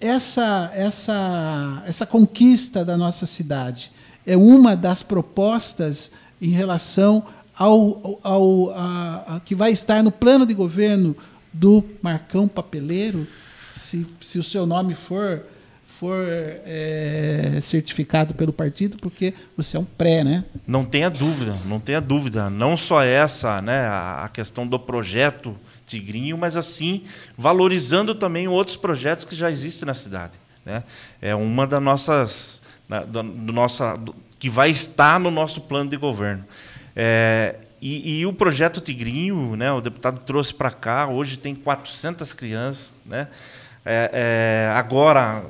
Essa, essa, essa conquista da nossa cidade é uma das propostas em relação ao, ao a, a, que vai estar no plano de governo do Marcão Papeleiro, se, se o seu nome for for é, certificado pelo partido, porque você é um pré, né? Não tenha dúvida, não tenha dúvida. Não só essa, né, a questão do projeto Tigrinho, mas assim valorizando também outros projetos que já existem na cidade. Né? É uma das nossas, da, do nossa, do, que vai estar no nosso plano de governo. É, e, e, o projeto Tigrinho, né, o deputado trouxe para cá, hoje tem 400 crianças. Né? É, é, agora,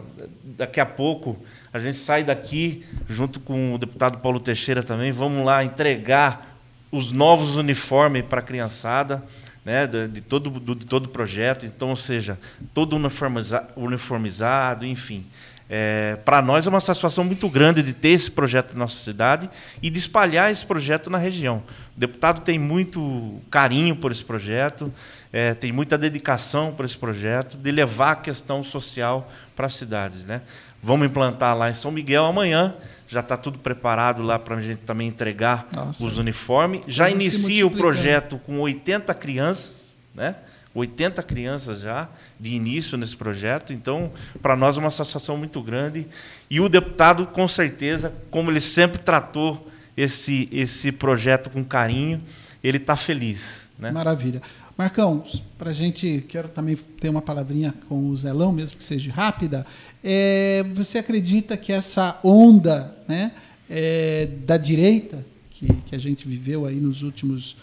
daqui a pouco, a gente sai daqui, junto com o deputado Paulo Teixeira também, vamos lá entregar os novos uniformes para a criançada. né, de, de todo do, todo o projeto, então, ou seja, todo uniformiza, uniformizado, enfim. É, para nós é uma satisfação muito grande de ter esse projeto na nossa cidade e de espalhar esse projeto na região. O deputado tem muito carinho por esse projeto, é, tem muita dedicação por esse projeto, de levar a questão social para as cidades. Né? Vamos implantar lá em São Miguel amanhã, já está tudo preparado lá para a gente também entregar Nossa. os uniformes. Já inicia o projeto com 80 crianças, né? 80 crianças já de início nesse projeto, então para nós é uma satisfação muito grande. E o deputado, com certeza, como ele sempre tratou esse, esse projeto com carinho, ele está feliz. Né? Maravilha. Marcão, para a gente, quero também ter uma palavrinha com o Zelão, mesmo que seja rápida. É, você acredita que essa onda né, é, da direita, que, que a gente viveu aí nos últimos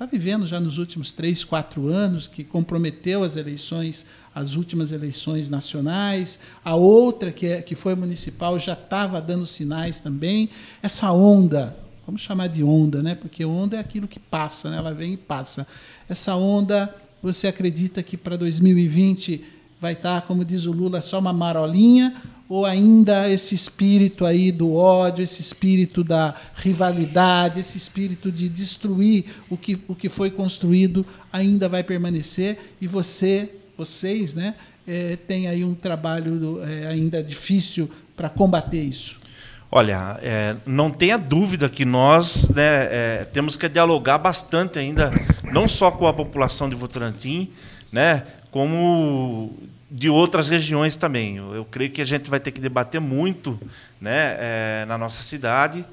está vivendo já nos últimos três, quatro anos, que comprometeu as eleições, as últimas eleições nacionais, a outra, que, é, que foi municipal, já estava dando sinais também. Essa onda, vamos chamar de onda, né? porque onda é aquilo que passa, né? ela vem e passa. Essa onda, você acredita que para 2020 vai estar, tá, como diz o Lula, só uma marolinha ou ainda esse espírito aí do ódio, esse espírito da rivalidade, esse espírito de destruir o que, o que foi construído ainda vai permanecer e você, vocês, né, é, tem aí um trabalho é, ainda difícil para combater isso. Olha, é, não tenha dúvida que nós né, é, temos que dialogar bastante ainda, não só com a população de Votorantim, né, como de outras regiões também. Eu, eu, creio que a gente vai ter que debater muito né, é, na nossa cidade.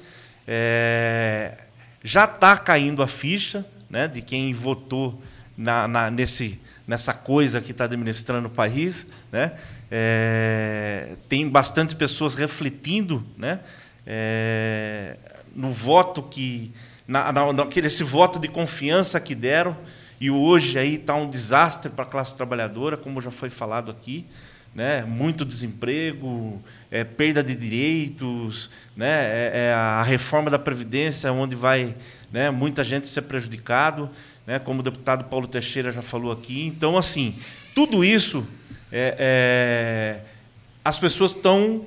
É, já está caindo a ficha né, de quem votou na, na, nesse, nessa coisa que está administrando o país. Né? É, tem bastante pessoas refletindo né, é, no voto que. Na, na, naquele, esse voto de confiança que deram. E hoje aí está um desastre para a classe trabalhadora, como já foi falado aqui, né? Muito desemprego, é, perda de direitos, né? É, é a reforma da previdência, onde vai né, muita gente ser prejudicado, né? Como o deputado Paulo Teixeira já falou aqui. Então, assim, tudo isso é, é as pessoas estão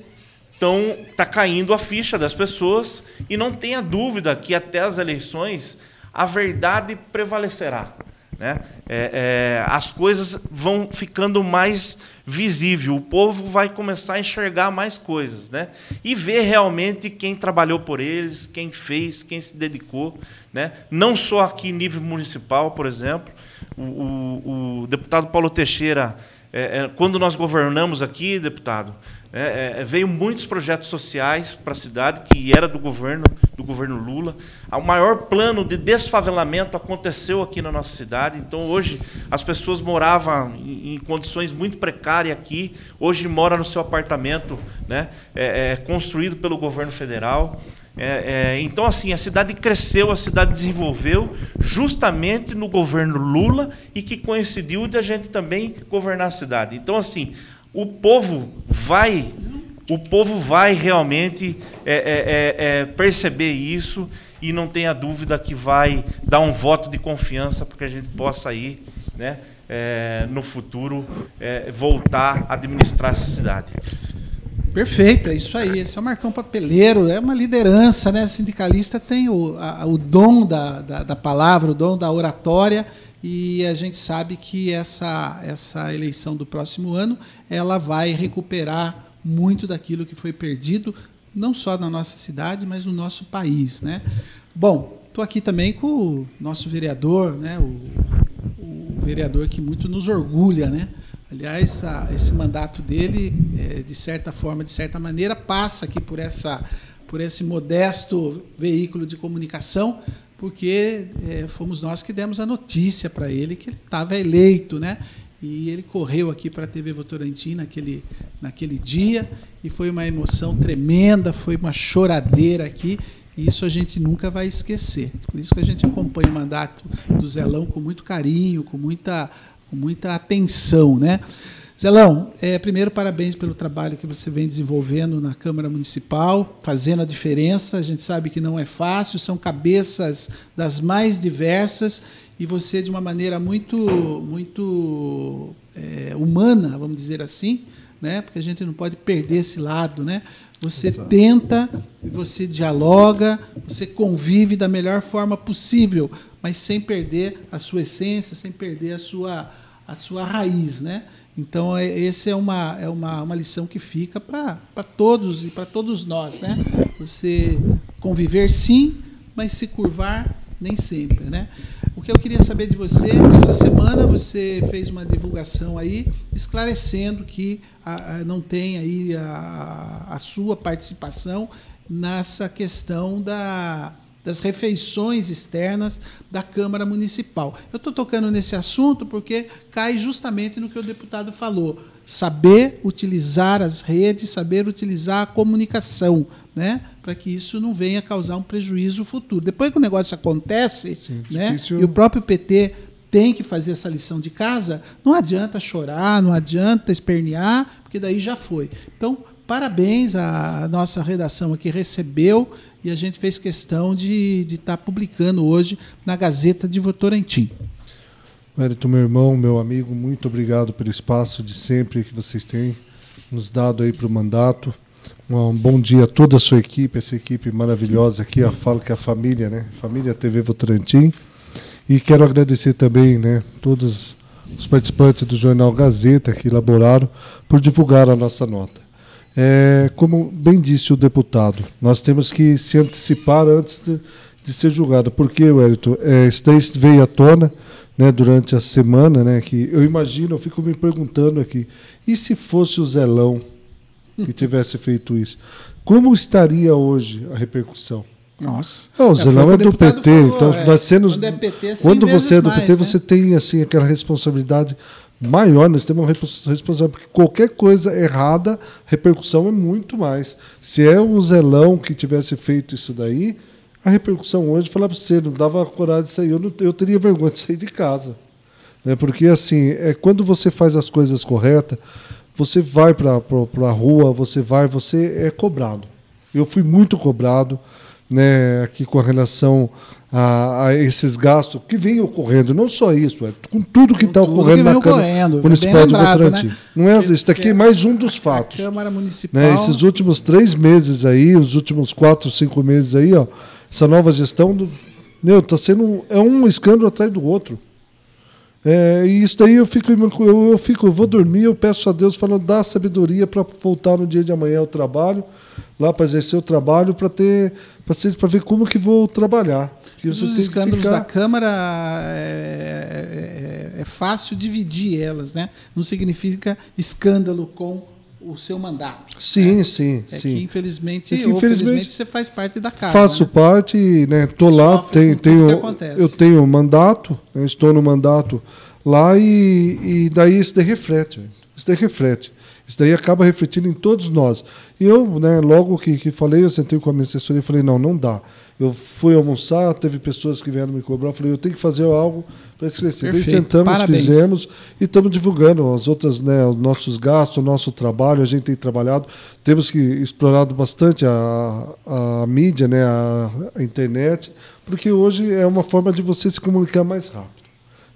então está caindo a ficha das pessoas e não tenha dúvida que até as eleições a verdade prevalecerá. Né? É, é, as coisas vão ficando mais visível, o povo vai começar a enxergar mais coisas, né? E ver realmente quem trabalhou por eles, quem fez, quem se dedicou, né? Não só aqui em nível municipal, por exemplo, o, o, o deputado Paulo Teixeira, é, é quando nós governamos aqui, deputado, é, é, veio muitos projetos sociais para a cidade que era do governo do governo Lula. O maior plano de desfavelamento aconteceu aqui na nossa cidade. Então hoje as pessoas moravam em, em condições muito precárias aqui. Hoje mora no seu apartamento, né, é, é construído pelo governo federal. É, é, então, assim, a cidade cresceu, a cidade desenvolveu justamente no governo Lula e que coincidiu de a gente também governar a cidade. Então, assim, o povo vai, o povo vai realmente é, é, é, é, perceber isso e não tenha dúvida que vai dar um voto de confiança para que a gente possa aí, né, é, no futuro, é, voltar a administrar essa cidade. Perfeito, é isso aí. Esse é o Marcão Papeleiro, é uma liderança, né? Sindicalista tem o, a, o dom da, da, da palavra, o dom da oratória e a gente sabe que essa, essa eleição do próximo ano ela vai recuperar muito daquilo que foi perdido, não só na nossa cidade, mas no nosso país. Né? Bom, estou aqui também com o nosso vereador, né? o, o vereador que muito nos orgulha. Né? Aliás, a, esse mandato dele, é, de certa forma, de certa maneira, passa aqui por, essa, por esse modesto veículo de comunicação, porque é, fomos nós que demos a notícia para ele que ele estava eleito, né? E ele correu aqui para a TV Votorantim naquele, naquele dia e foi uma emoção tremenda, foi uma choradeira aqui. E isso a gente nunca vai esquecer. Por isso que a gente acompanha o mandato do Zelão com muito carinho, com muita, com muita atenção, né? Zelão, é, primeiro parabéns pelo trabalho que você vem desenvolvendo na Câmara Municipal, fazendo a diferença. A gente sabe que não é fácil, são cabeças das mais diversas e você de uma maneira muito, muito é, humana, vamos dizer assim, né? Porque a gente não pode perder esse lado, né? Você tenta, você dialoga, você convive da melhor forma possível, mas sem perder a sua essência, sem perder a sua a sua raiz, né? Então, é, essa é uma, é uma, uma lição que fica para todos e para todos nós. Né? Você conviver sim, mas se curvar nem sempre. Né? O que eu queria saber de você, essa semana você fez uma divulgação aí, esclarecendo que a, a, não tem aí a, a sua participação nessa questão da, das refeições externas da Câmara Municipal. Eu estou tocando nesse assunto porque cai justamente no que o deputado falou. Saber utilizar as redes, saber utilizar a comunicação, né? para que isso não venha causar um prejuízo futuro. Depois que o negócio acontece, Sim, né? e o próprio PT tem que fazer essa lição de casa, não adianta chorar, não adianta espernear, porque daí já foi. Então, parabéns à nossa redação aqui, recebeu e a gente fez questão de estar tá publicando hoje na Gazeta de Votorantim. Wellington, meu irmão, meu amigo, muito obrigado pelo espaço de sempre que vocês têm nos dado aí para o mandato. Um bom dia a toda a sua equipe, essa equipe maravilhosa aqui, eu falo que é a família, né? Família TV Votorantim. E quero agradecer também, né, todos os participantes do jornal Gazeta que elaboraram por divulgar a nossa nota. É, como bem disse o deputado, nós temos que se antecipar antes de, de ser julgado. Porque, Wellington, é, isso daí veio à tona né, durante a semana, né, que eu imagino, eu fico me perguntando aqui, e se fosse o Zelão que tivesse feito isso? Como estaria hoje a repercussão? Nossa. Não, o é, Zelão é, é do PT, falou, então é, nós sendo, quando, é PT, quando você é do PT, mais, né? você tem assim aquela responsabilidade maior, nós temos uma responsabilidade, porque qualquer coisa errada, repercussão é muito mais. Se é o Zelão que tivesse feito isso daí, a repercussão hoje, falar para você, não dava coragem de sair, eu, não, eu teria vergonha de sair de casa. Né? Porque, assim, é, quando você faz as coisas corretas, você vai para a rua, você vai, você é cobrado. Eu fui muito cobrado né, aqui com relação a, a, esses gastos que vêm ocorrendo, não só isso, é, com tudo que está ocorrendo que na Câmara Municipal de Votorantim. Né? Não é, isso daqui é mais um dos fatos. A Câmara Municipal. Né, esses últimos três meses aí, os últimos quatro, cinco meses aí, ó, essa nova gestão do. Meu, tá sendo um, é um escândalo atrás do outro. É, e isso daí eu fico, eu, eu fico, eu vou dormir, eu peço a Deus falando, dá sabedoria para voltar no dia de amanhã ao trabalho, lá para exercer o trabalho, para ter, para ver como que vou trabalhar. Os escândalos ficar... da Câmara é, é, é, fácil dividir elas, né? Não significa escândalo com o seu mandato. Sim, né? sim, é sim. Que, infelizmente, é que, infelizmente você faz parte da casa. Faço né? parte, né? Tô lá, tenho, tenho, eu tenho mandato, né? estou no mandato lá e, e daí isso daí reflete, isso daí reflete. Isso daí acaba refletindo em todos nós. E eu, né, logo que, que falei, eu sentei com a minha assessoria e falei, não, não dá. Eu fui almoçar, teve pessoas que vieram me cobrar, eu falei, eu tenho que fazer algo para esclarecer. Daí sentamos, Parabéns. fizemos e estamos divulgando as outras, né, os nossos gastos, o nosso trabalho, a gente tem trabalhado, temos que explorado bastante a, a mídia, né, a, a internet, porque hoje é uma forma de você se comunicar mais rápido.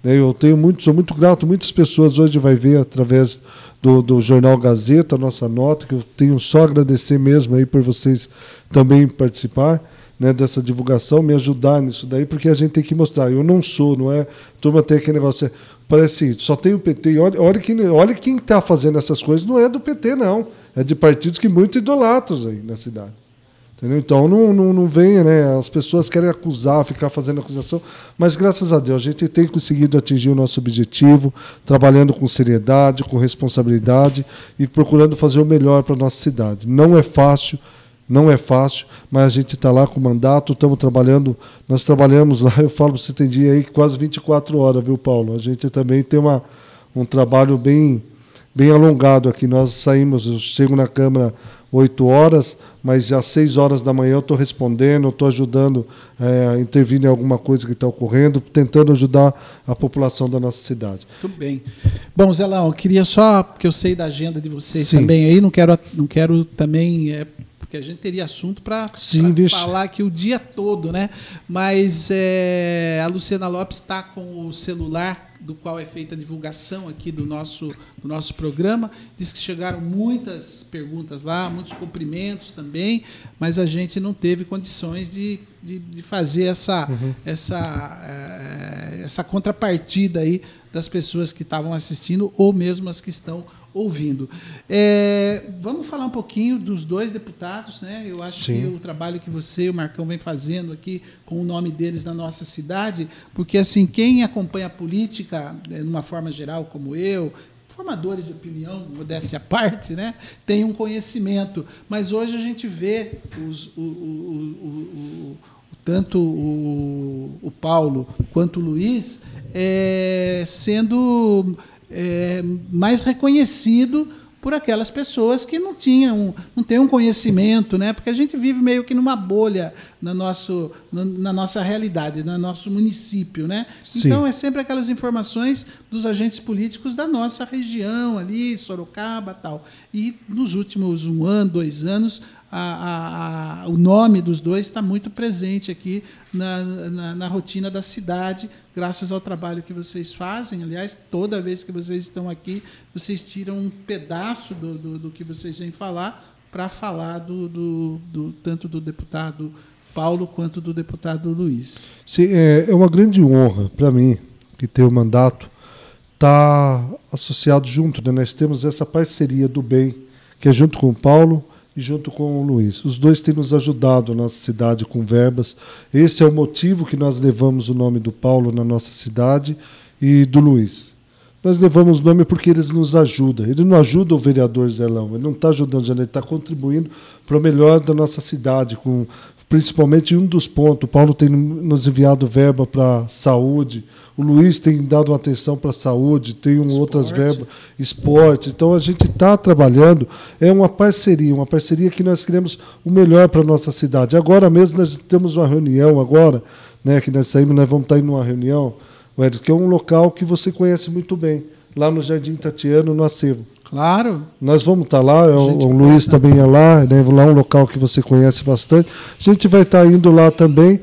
Né. Eu tenho muito, sou muito grato, muitas pessoas hoje vai ver através do, do jornal Gazeta, a nossa nota, que eu tenho só agradecer mesmo aí por vocês também participar. Né, dessa divulgação, me ajudar nisso daí, porque a gente tem que mostrar. Eu não sou, não é? Turma tem aquele negócio, parece assim, só tem o PT. Olha, olha, quem, olha quem está fazendo essas coisas, não é do PT, não. É de partidos que muito idolatram aí na cidade. Entendeu? Então não, não, não venha, né? As pessoas querem acusar, ficar fazendo acusação, mas graças a Deus a gente tem conseguido atingir o nosso objetivo, trabalhando com seriedade, com responsabilidade e procurando fazer o melhor para a nossa cidade. Não é fácil, não é fácil, mas a gente está lá com o mandato, estamos trabalhando, nós trabalhamos lá, eu falo, você tem dia aí quase 24 horas, viu, Paulo? A gente também tem uma, um trabalho bem, bem alongado aqui. Nós saímos, eu chego na Câmara 8 horas, mas às 6 horas da manhã eu estou respondendo, estou ajudando é, a intervir em alguma coisa que está ocorrendo, tentando ajudar a população da nossa cidade. Tudo bem. Bom, Zelão, eu queria só, porque eu sei da agenda de vocês Sim. também aí, não quero, não quero também. É, porque a gente teria assunto para falar aqui o dia todo, né? Mas é, a Luciana Lopes está com o celular do qual é feita a divulgação aqui do nosso, do nosso programa. Diz que chegaram muitas perguntas lá, muitos cumprimentos também, mas a gente não teve condições de, de, de fazer essa, uhum. essa, é, essa contrapartida aí das pessoas que estavam assistindo ou mesmo as que estão ouvindo. É, vamos falar um pouquinho dos dois deputados, né? Eu acho Sim. que o trabalho que você e o Marcão vem fazendo aqui com o nome deles na nossa cidade, porque assim quem acompanha a política, de né, uma forma geral, como eu, formadores de opinião, modéstia à parte, né, tem um conhecimento. Mas hoje a gente vê os, o, o, o, tanto o, Paulo quanto o Luiz é, sendo é, mais reconhecido por aquelas pessoas que não tinham, não têm um conhecimento, né? Porque a gente vive meio que numa bolha na, nosso, na, na nossa realidade, no nosso município, né? Sim. Então é sempre aquelas informações dos agentes políticos da nossa região ali, Sorocaba, tal. E nos últimos um ano, dois anos, a, a, o nome dos dois está muito presente aqui na, na, na, rotina da cidade, graças ao trabalho que vocês fazem. Aliás, toda vez que vocês estão aqui, vocês tiram um pedaço do, do, do que vocês vêm falar para falar do, do, do, tanto do deputado Paulo quanto do deputado Luiz. Sim, é, é uma grande honra para mim que ter o mandato estar tá associado junto. Né? Nós temos essa parceria do bem, que é junto com o Paulo e junto com o Luiz. Os dois têm nos ajudado na nossa cidade com verbas. Esse é o motivo que nós levamos o nome do Paulo na nossa cidade e do Luiz. Nós levamos o nome porque eles nos ajudam. Ele não ajuda o vereador Zelão, ele não está ajudando, ele está contribuindo para o melhor da nossa cidade, com principalmente um dos pontos. O Paulo tem nos enviado verba para saúde, o Luiz tem dado uma atenção para a saúde, tem um outras verbas, esporte. Então a gente está trabalhando, é uma parceria, uma parceria que nós queremos o melhor para a nossa cidade. Agora mesmo nós temos uma reunião agora, né, que nós saímos, nós vamos estar tá indo numa reunião, que é um local que você conhece muito bem, lá no Jardim Tatiano, no Acervo. Claro. Nós vamos estar tá lá, o, o Luiz também é lá, né, lá é um local que você conhece bastante. A gente vai estar tá indo lá também,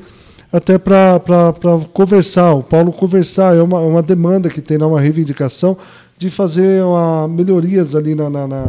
até para conversar, o Paulo conversar, é uma, uma demanda que tem, uma reivindicação de fazer uma, melhorias ali na, na, na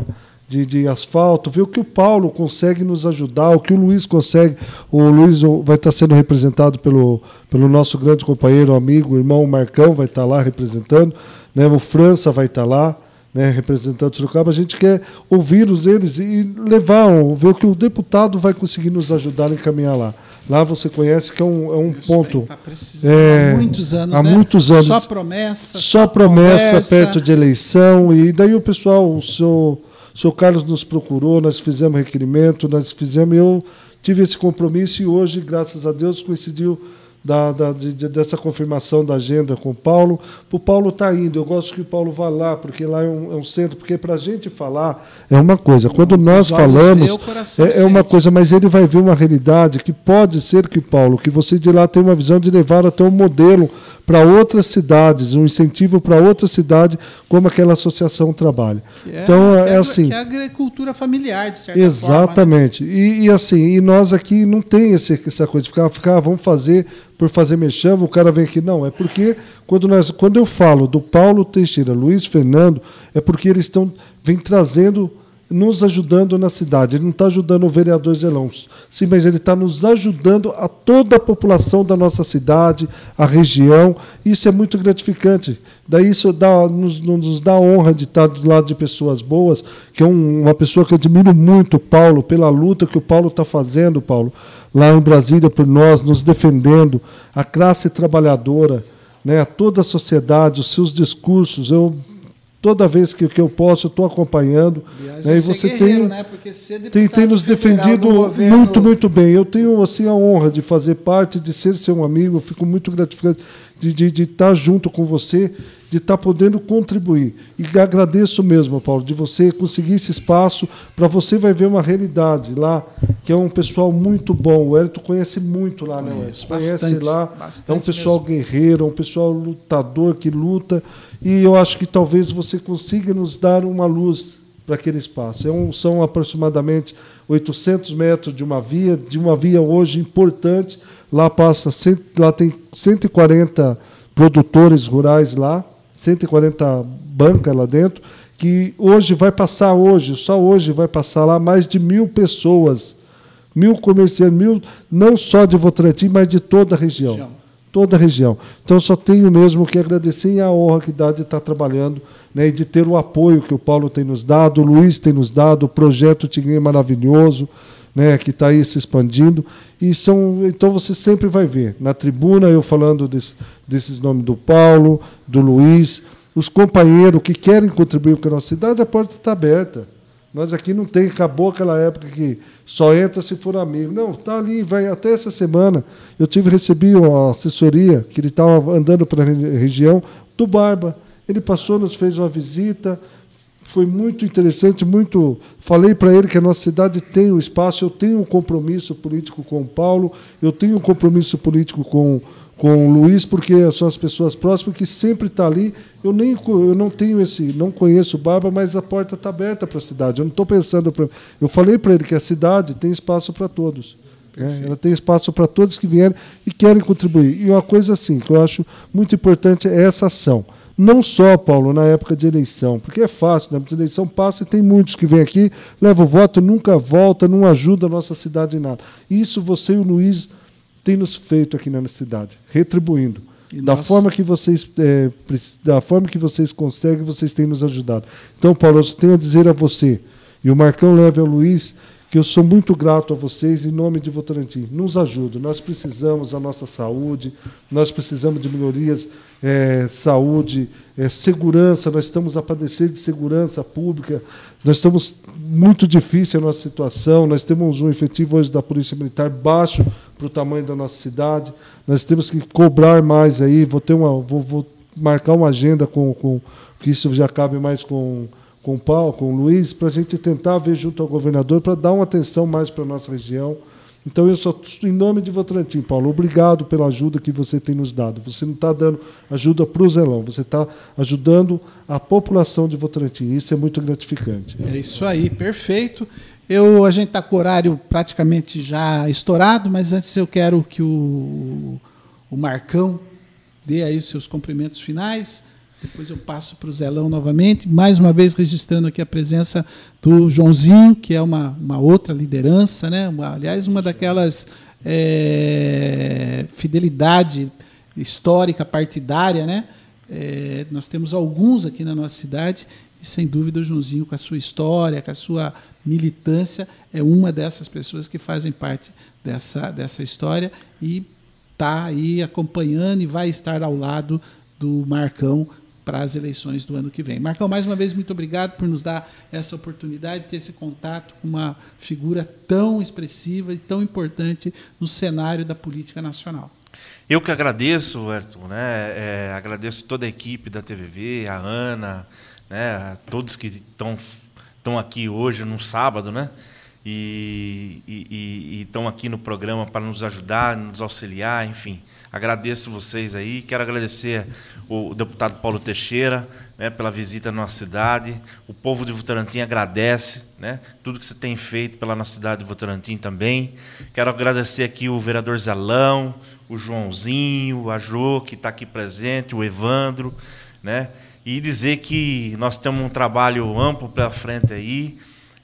de, de, asfalto, ver o que o Paulo consegue nos ajudar, o que o Luiz consegue. O Luiz vai estar tá sendo representado pelo, pelo nosso grande companheiro, amigo, irmão Marcão, vai estar lá representando, né? o França vai estar lá né, representando o Sorocaba, a gente quer ouvir os eles e levar, ver o que o deputado vai conseguir nos ajudar a encaminhar lá. Lá você conhece que é um, é um ponto. Está precisando é, há muitos anos. Há né? muitos anos. Só promessa. Só promessa conversa. perto de eleição. E daí o pessoal, o senhor, o senhor Carlos nos procurou, nós fizemos requerimento, nós fizemos. Eu tive esse compromisso e hoje, graças a Deus, coincidiu da, da de, dessa confirmação da agenda com o Paulo. O Paulo está indo, eu gosto que o Paulo vá lá, porque lá é um, é um centro, porque para a gente falar é uma coisa, quando nós falamos é, é, uma coisa, mas ele vai ver uma realidade que pode ser que, Paulo, que você de lá tem uma visão de levar até um modelo para outras cidades, um incentivo para outra cidade, como aquela associação trabalha. É, então é, é, assim. Que é a agricultura familiar, de certa Exatamente. Forma, né? e, e, assim, e nós aqui não tem esse, essa coisa de ficar, ficar, vamos fazer por fazer mexame, o cara vem aqui. Não, é porque quando, nós, quando eu falo do Paulo Teixeira, Luiz Fernando, é porque eles estão vem trazendo nos ajudando na cidade. Ele não está ajudando o vereador Zelão, sim, mas ele está nos ajudando a toda a população da nossa cidade, a região. Isso é muito gratificante. Daí isso dá, nos, nos dá a honra de estar do lado de pessoas boas, que é um, uma pessoa que eu admiro muito, Paulo, pela luta que o Paulo está fazendo, Paulo, lá em Brasília por nós, nos defendendo, a classe trabalhadora, né, toda a sociedade, os seus discursos. Eu toda vez que, que eu posso, eu estou acompanhando. Aliás, né? E você tem, né? tem, tem nos defendido muito, muito bem. Eu tenho assim, a honra de fazer parte, de ser seu amigo, fico muito gratificado. De, de, de estar junto com você, de estar podendo contribuir. E agradeço mesmo, Paulo, de você conseguir esse espaço para você vai ver uma realidade lá, que é um pessoal muito bom. O Hélito conhece muito lá, né, Conheço, Conhece bastante, lá. Bastante é um pessoal mesmo. guerreiro, é um pessoal lutador que luta. E eu acho que talvez você consiga nos dar uma luz para aquele espaço. É um, são aproximadamente 800 metros de uma via, de uma via hoje importante. Lá passa, lá tem 140 produtores rurais lá, 140 bancas lá dentro, que hoje vai passar hoje, só hoje vai passar lá mais de mil pessoas, mil comerciantes, mil, não só de Votorantim, mas de toda a região. Toda a região. Então só tenho mesmo que agradecer e a honra que dá de estar trabalhando né, e de ter o apoio que o Paulo tem nos dado, o Luiz tem nos dado, o projeto Tigrinho maravilhoso, né, que está aí se expandindo. E são, então você sempre vai ver na tribuna eu falando desse, desses nomes do Paulo, do Luiz, os companheiros que querem contribuir com a nossa cidade, a porta está aberta. Nós aqui não tem, acabou aquela época que só entra se for amigo. Não, está ali, vai até essa semana. Eu tive recebi uma assessoria que ele estava andando para a região do Barba. Ele passou, nos fez uma visita, foi muito interessante, muito. Falei para ele que a nossa cidade tem um espaço, eu tenho um compromisso político com o Paulo, eu tenho um compromisso político com, com o Luiz, porque são as pessoas próximas que sempre estão tá ali. Eu nem eu não tenho esse, não conheço o Barba, mas a porta está aberta para a cidade. Eu não estou pensando pra, Eu falei para ele que a cidade tem espaço para todos. É, ela tem espaço para todos que vierem e querem contribuir. E uma coisa assim que eu acho muito importante é essa ação. Não só, Paulo, na época de eleição, porque é fácil, na época de eleição passa e tem muitos que vêm aqui, levam o voto, nunca volta, não ajuda a nossa cidade em nada. Isso você e o Luiz têm nos feito aqui na cidade, retribuindo. E da nós... forma que vocês é, da forma que vocês conseguem, vocês têm nos ajudado. Então, Paulo, eu tenho a dizer a você, e o Marcão leva ao Luiz, que eu sou muito grato a vocês em nome de Votorantim. Nos ajudem, nós precisamos da nossa saúde, nós precisamos de melhorias é, saúde, é, segurança, nós estamos a padecer de segurança pública, nós estamos muito difícil a nossa situação, nós temos um efetivo hoje da Polícia Militar baixo para o tamanho da nossa cidade, nós temos que cobrar mais aí, vou ter uma, vou, vou marcar uma agenda com, com que isso já cabe mais com com o Paulo, com o Luiz, para a gente tentar ver junto ao governador para dar uma atenção mais para a nossa região. Então, eu só, em nome de Votorantim, Paulo, obrigado pela ajuda que você tem nos dado. Você não está dando ajuda para o Zelão, você está ajudando a população de Votorantim. Isso é muito gratificante. É isso aí, perfeito. Eu, a gente está com o horário praticamente já estourado, mas antes eu quero que o, o Marcão dê aí os seus cumprimentos finais depois eu passo para o Zelão novamente, mais uma vez registrando aqui a presença do Joãozinho, que é uma, uma outra liderança, né? Uma, aliás, uma daquelas é, fidelidade histórica partidária, né? É, nós temos alguns aqui na nossa cidade e sem dúvida o Joãozinho com a sua história, com a sua militância é uma dessas pessoas que fazem parte dessa dessa história e está aí acompanhando e vai estar ao lado do Marcão para as eleições do ano que vem. Marcão, mais uma vez, muito obrigado por nos dar essa oportunidade de ter esse contato com uma figura tão expressiva e tão importante no cenário da política nacional. Eu que agradeço, Ayrton, né? É, agradeço toda a equipe da TVV, a Ana, né? todos que estão estão aqui hoje, num sábado, né? e estão aqui no programa para nos ajudar, nos auxiliar, enfim. Agradeço vocês aí. Quero agradecer o deputado Paulo Teixeira né, pela visita à nossa cidade. O povo de Votorantim agradece né, tudo que você tem feito pela nossa cidade de Votorantim também. Quero agradecer aqui o vereador Zelão, o Joãozinho, a Jo, que está aqui presente, o Evandro, né, e dizer que nós temos um trabalho amplo pela frente aí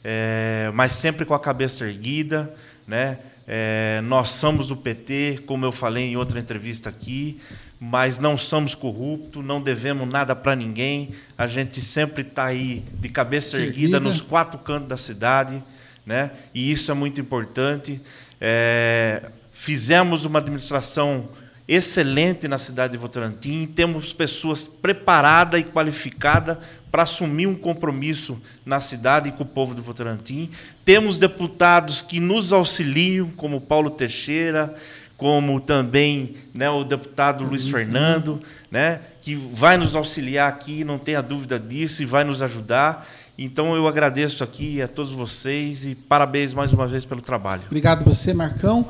é, mas sempre com a cabeça erguida. Né? É, nós somos o PT, como eu falei em outra entrevista aqui, mas não somos corruptos, não devemos nada para ninguém. A gente sempre está aí de cabeça erguida nos quatro cantos da cidade, né? e isso é muito importante. É, fizemos uma administração excelente na cidade de Votorantim, temos pessoas preparadas e qualificadas para assumir um compromisso na cidade e com o povo de Votorantim. Temos deputados que nos auxiliam, como Paulo Teixeira, como também né, o deputado Luiz Fernando, né, que vai nos auxiliar aqui, não tenha dúvida disso, e vai nos ajudar. Então eu agradeço aqui a todos vocês e parabéns mais uma vez pelo trabalho. Obrigado você, Marcão.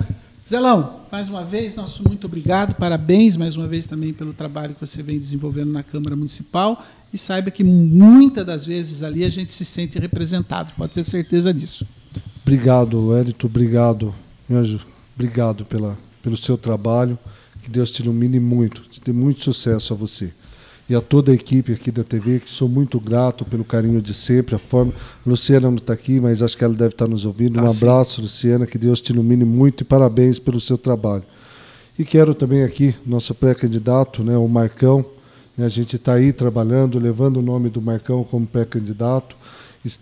Zelão, mais uma vez, nosso muito obrigado, parabéns mais uma vez também pelo trabalho que você vem desenvolvendo na Câmara Municipal e saiba que muitas das vezes ali a gente se sente representado, pode ter certeza disso. Obrigado, Edito, obrigado, Anjo, obrigado pela, pelo seu trabalho. Que Deus te ilumine muito, te dê muito sucesso a você. E a toda a equipe aqui da TV, que sou muito grato pelo carinho de sempre, a forma. Luciana não está aqui, mas acho que ela deve estar nos ouvindo. Um ah, abraço, sim. Luciana, que Deus te ilumine muito e parabéns pelo seu trabalho. E quero também aqui, nosso pré-candidato, né, o Marcão. Né, a gente está aí trabalhando, levando o nome do Marcão como pré-candidato.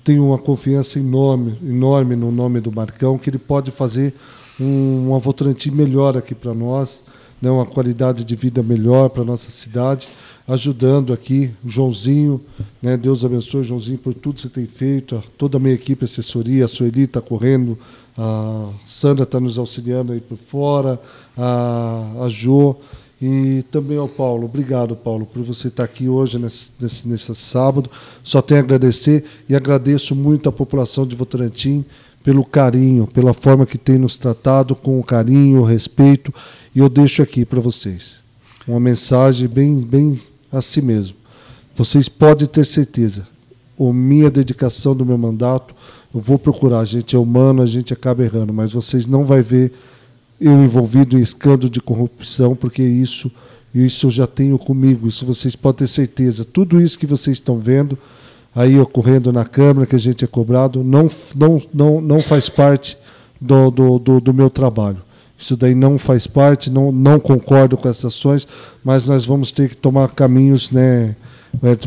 Tenho uma confiança enorme, enorme no nome do Marcão, que ele pode fazer um, uma Votorantim melhor aqui para nós, né, uma qualidade de vida melhor para a nossa cidade, ajudando aqui o Joãozinho. Né, Deus abençoe, Joãozinho, por tudo que você tem feito, toda a minha equipe, assessoria, a Sueli está correndo, a Sandra está nos auxiliando aí por fora, a, a Jo. E também ao Paulo, obrigado, Paulo, por você estar aqui hoje, nesse, nesse, nesse sábado. Só tenho a agradecer e agradeço muito a população de Votorantim pelo carinho, pela forma que tem nos tratado com carinho, respeito. E eu deixo aqui para vocês uma mensagem bem, bem assim mesmo. Vocês podem ter certeza, a minha dedicação do meu mandato, eu vou procurar. A gente é humano, a gente acaba errando, mas vocês não vai ver eu envolvido em escândalo de corrupção, porque isso, isso eu já tenho comigo. Isso vocês podem ter certeza. Tudo isso que vocês estão vendo aí ocorrendo na Câmara, que a gente é cobrado, não, não, não, não faz parte do, do, do, do meu trabalho. Isso daí não faz parte, não, não concordo com essas ações, mas nós vamos ter que tomar caminhos, né,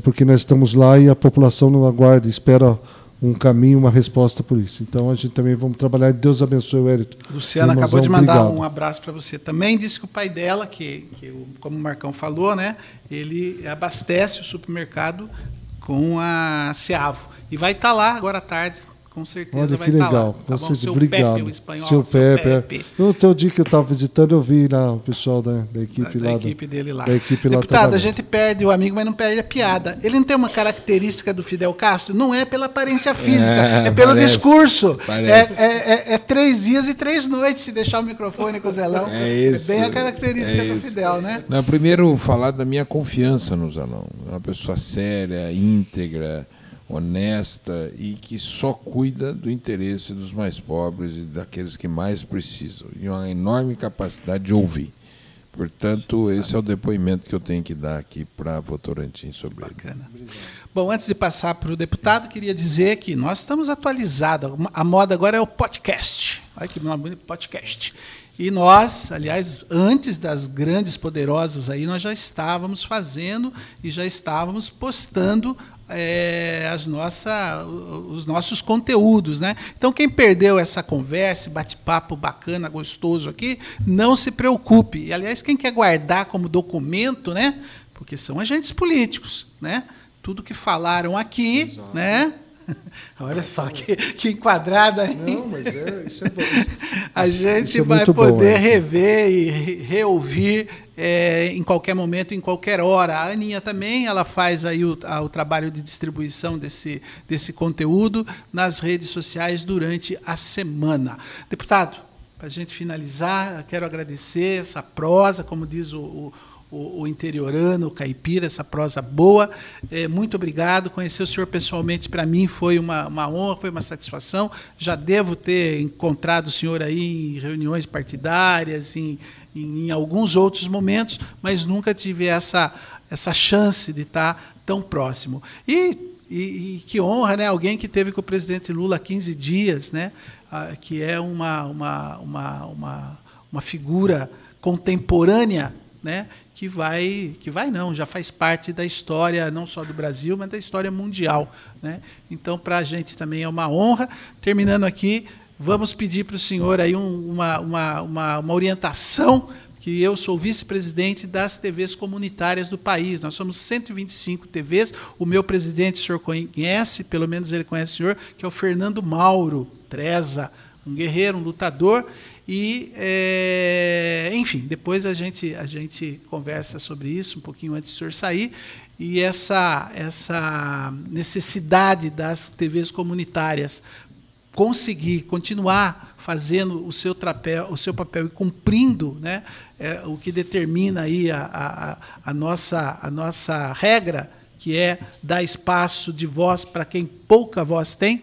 porque nós estamos lá e a população não aguarda, espera um caminho, uma resposta por isso. Então a gente também vamos trabalhar. Deus abençoe o Hérito. Luciana acabou de mandar obrigado. um abraço para você. Também disse que o pai dela, que, que como o Marcão falou, né, ele abastece o supermercado com a Seavo. E vai estar tá lá agora à tarde, com certeza Olha, vai que estar legal. lá. Tá bom? Seu obrigado. Pepe, o espanhol. Seu, seu Pepe. É. Pepe. No outro dia que eu estava visitando, eu vi lá o pessoal da, da equipe da, lá. Da equipe dele lá. Da equipe lá Deputado, a gente perde o amigo, mas não perde a piada. Ele não tem uma característica do Fidel Castro? Não é pela aparência física, é, é pelo parece, discurso. Parece. É, é, é, é, três dias e três noites se deixar o microfone com o Zelão. É, isso, é bem a característica do Fidel, né? Não, primeiro, falar da minha confiança no Zelão. Uma pessoa séria, íntegra honesta e que só cuida do interesse dos mais pobres e daqueles que mais precisam, e uma enorme capacidade de ouvir. Portanto, esse é o depoimento que eu tenho que dar aqui para Votorantim sobre Bacana. ele. Bom, antes de passar para o deputado, queria dizer que nós estamos atualizados. A moda agora é o podcast. Olha que nome bonito, podcast. E nós, aliás, antes das grandes poderosas aí, nós já estávamos fazendo e já estávamos postando é, as nossa, os nossos conteúdos. Né? Então, quem perdeu essa conversa, bate-papo bacana, gostoso aqui, não se preocupe. E, aliás, quem quer guardar como documento, né? porque são agentes políticos, né? tudo que falaram aqui, Exato. né? Olha só que, que enquadrada. Não, mas é, isso é bom. A gente é vai poder bom, é. rever e reouvir é, em qualquer momento, em qualquer hora. A Aninha também, ela faz aí o, a, o trabalho de distribuição desse, desse conteúdo nas redes sociais durante a semana. Deputado, para a gente finalizar, quero agradecer essa prosa, como diz o, o o, o, interiorano, o caipira, essa prosa boa. É, muito obrigado. Conhecer o senhor pessoalmente para mim foi uma, uma honra, foi uma satisfação. Já devo ter encontrado o senhor aí em reuniões partidárias, em, em, em alguns outros momentos, mas nunca tive essa, essa chance de estar tão próximo. E, e, e que honra, né? Alguém que teve com o presidente Lula 15 dias, né? Ah, que é uma, uma, uma, uma, uma figura contemporânea né, que vai, que vai não, já faz parte da história não só do Brasil, mas da história mundial. Né? Então, para a gente também é uma honra. Terminando aqui, vamos pedir para o senhor aí um, uma, uma, uma, uma orientação que eu sou vice-presidente das TVs comunitárias do país. Nós somos 125 TVs. O meu presidente, o senhor conhece, pelo menos ele conhece o senhor, que é o Fernando Mauro Treza, um guerreiro, um lutador. E, é, enfim, depois a gente, a gente conversa sobre isso um pouquinho antes do senhor sair. E essa, essa necessidade das TVs comunitárias conseguir continuar fazendo o seu, trapéu, o seu papel e cumprindo né, é, o que determina aí a, a, a, nossa, a nossa regra, que é dar espaço de voz para quem pouca voz tem,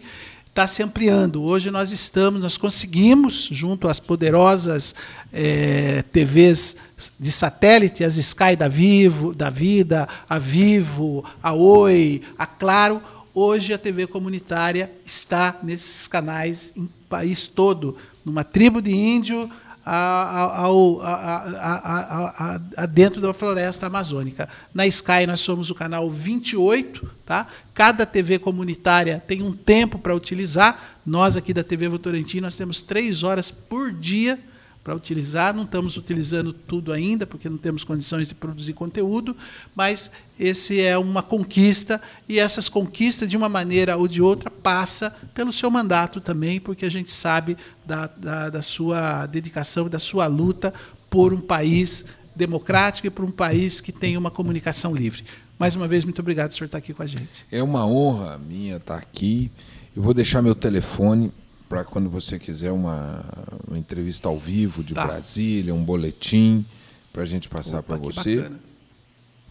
está se ampliando. Hoje nós estamos, nós conseguimos, junto às poderosas é, TVs de satélite, as Sky da Vivo, da Vida, a Vivo, a Oi, a Claro, hoje a TV comunitária está nesses canais em país todo, numa tribo de índio, a, a, a, dentro da floresta amazônica. Na Sky nós somos o canal 28, tá? Cada TV comunitária tem um tempo para utilizar. Nós aqui da TV Votorantim nós temos três horas por dia para utilizar. Não estamos utilizando tudo ainda, porque não temos condições de produzir conteúdo, mas esse é uma conquista, e essas conquistas, de uma maneira ou de outra, passa pelo seu mandato também, porque a gente sabe da, da, da sua dedicação, da sua luta por um país democrático e por um país que tem uma comunicação livre. Mais uma vez, muito obrigado por estar aqui com a gente. É uma honra minha estar aqui. Eu vou deixar meu telefone para quando você quiser uma, uma, entrevista ao vivo de tá. Brasília, um boletim para a gente passar para você. Bacana.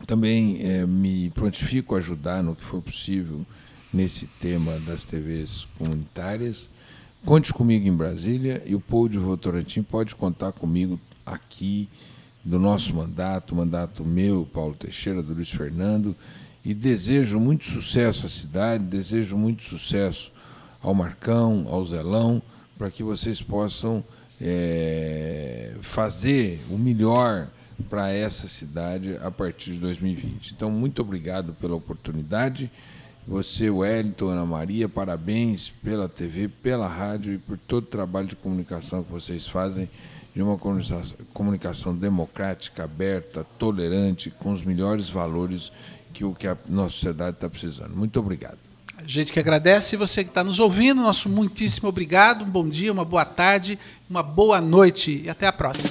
Também é, me prontifico a ajudar no que for possível nesse tema das TVs comunitárias. Conte comigo em Brasília e o povo de Votorantim pode contar comigo aqui do nosso mandato, mandato meu, Paulo Teixeira, do Luiz Fernando, e desejo muito sucesso à cidade, desejo muito sucesso ao Marcão, ao Zelão, para que vocês possam é, fazer o melhor para essa cidade a partir de 2020. Então, muito obrigado pela oportunidade. Você, Wellington, Ana Maria, parabéns pela TV, pela rádio e por todo o trabalho de comunicação que vocês fazem, de uma comunicação democrática, aberta, tolerante, com os melhores valores que o que a nossa sociedade está precisando. Muito obrigado gente que agradece. E você que está nos ouvindo, nosso muitíssimo obrigado. Um bom dia, uma boa tarde, uma boa noite e até a próxima.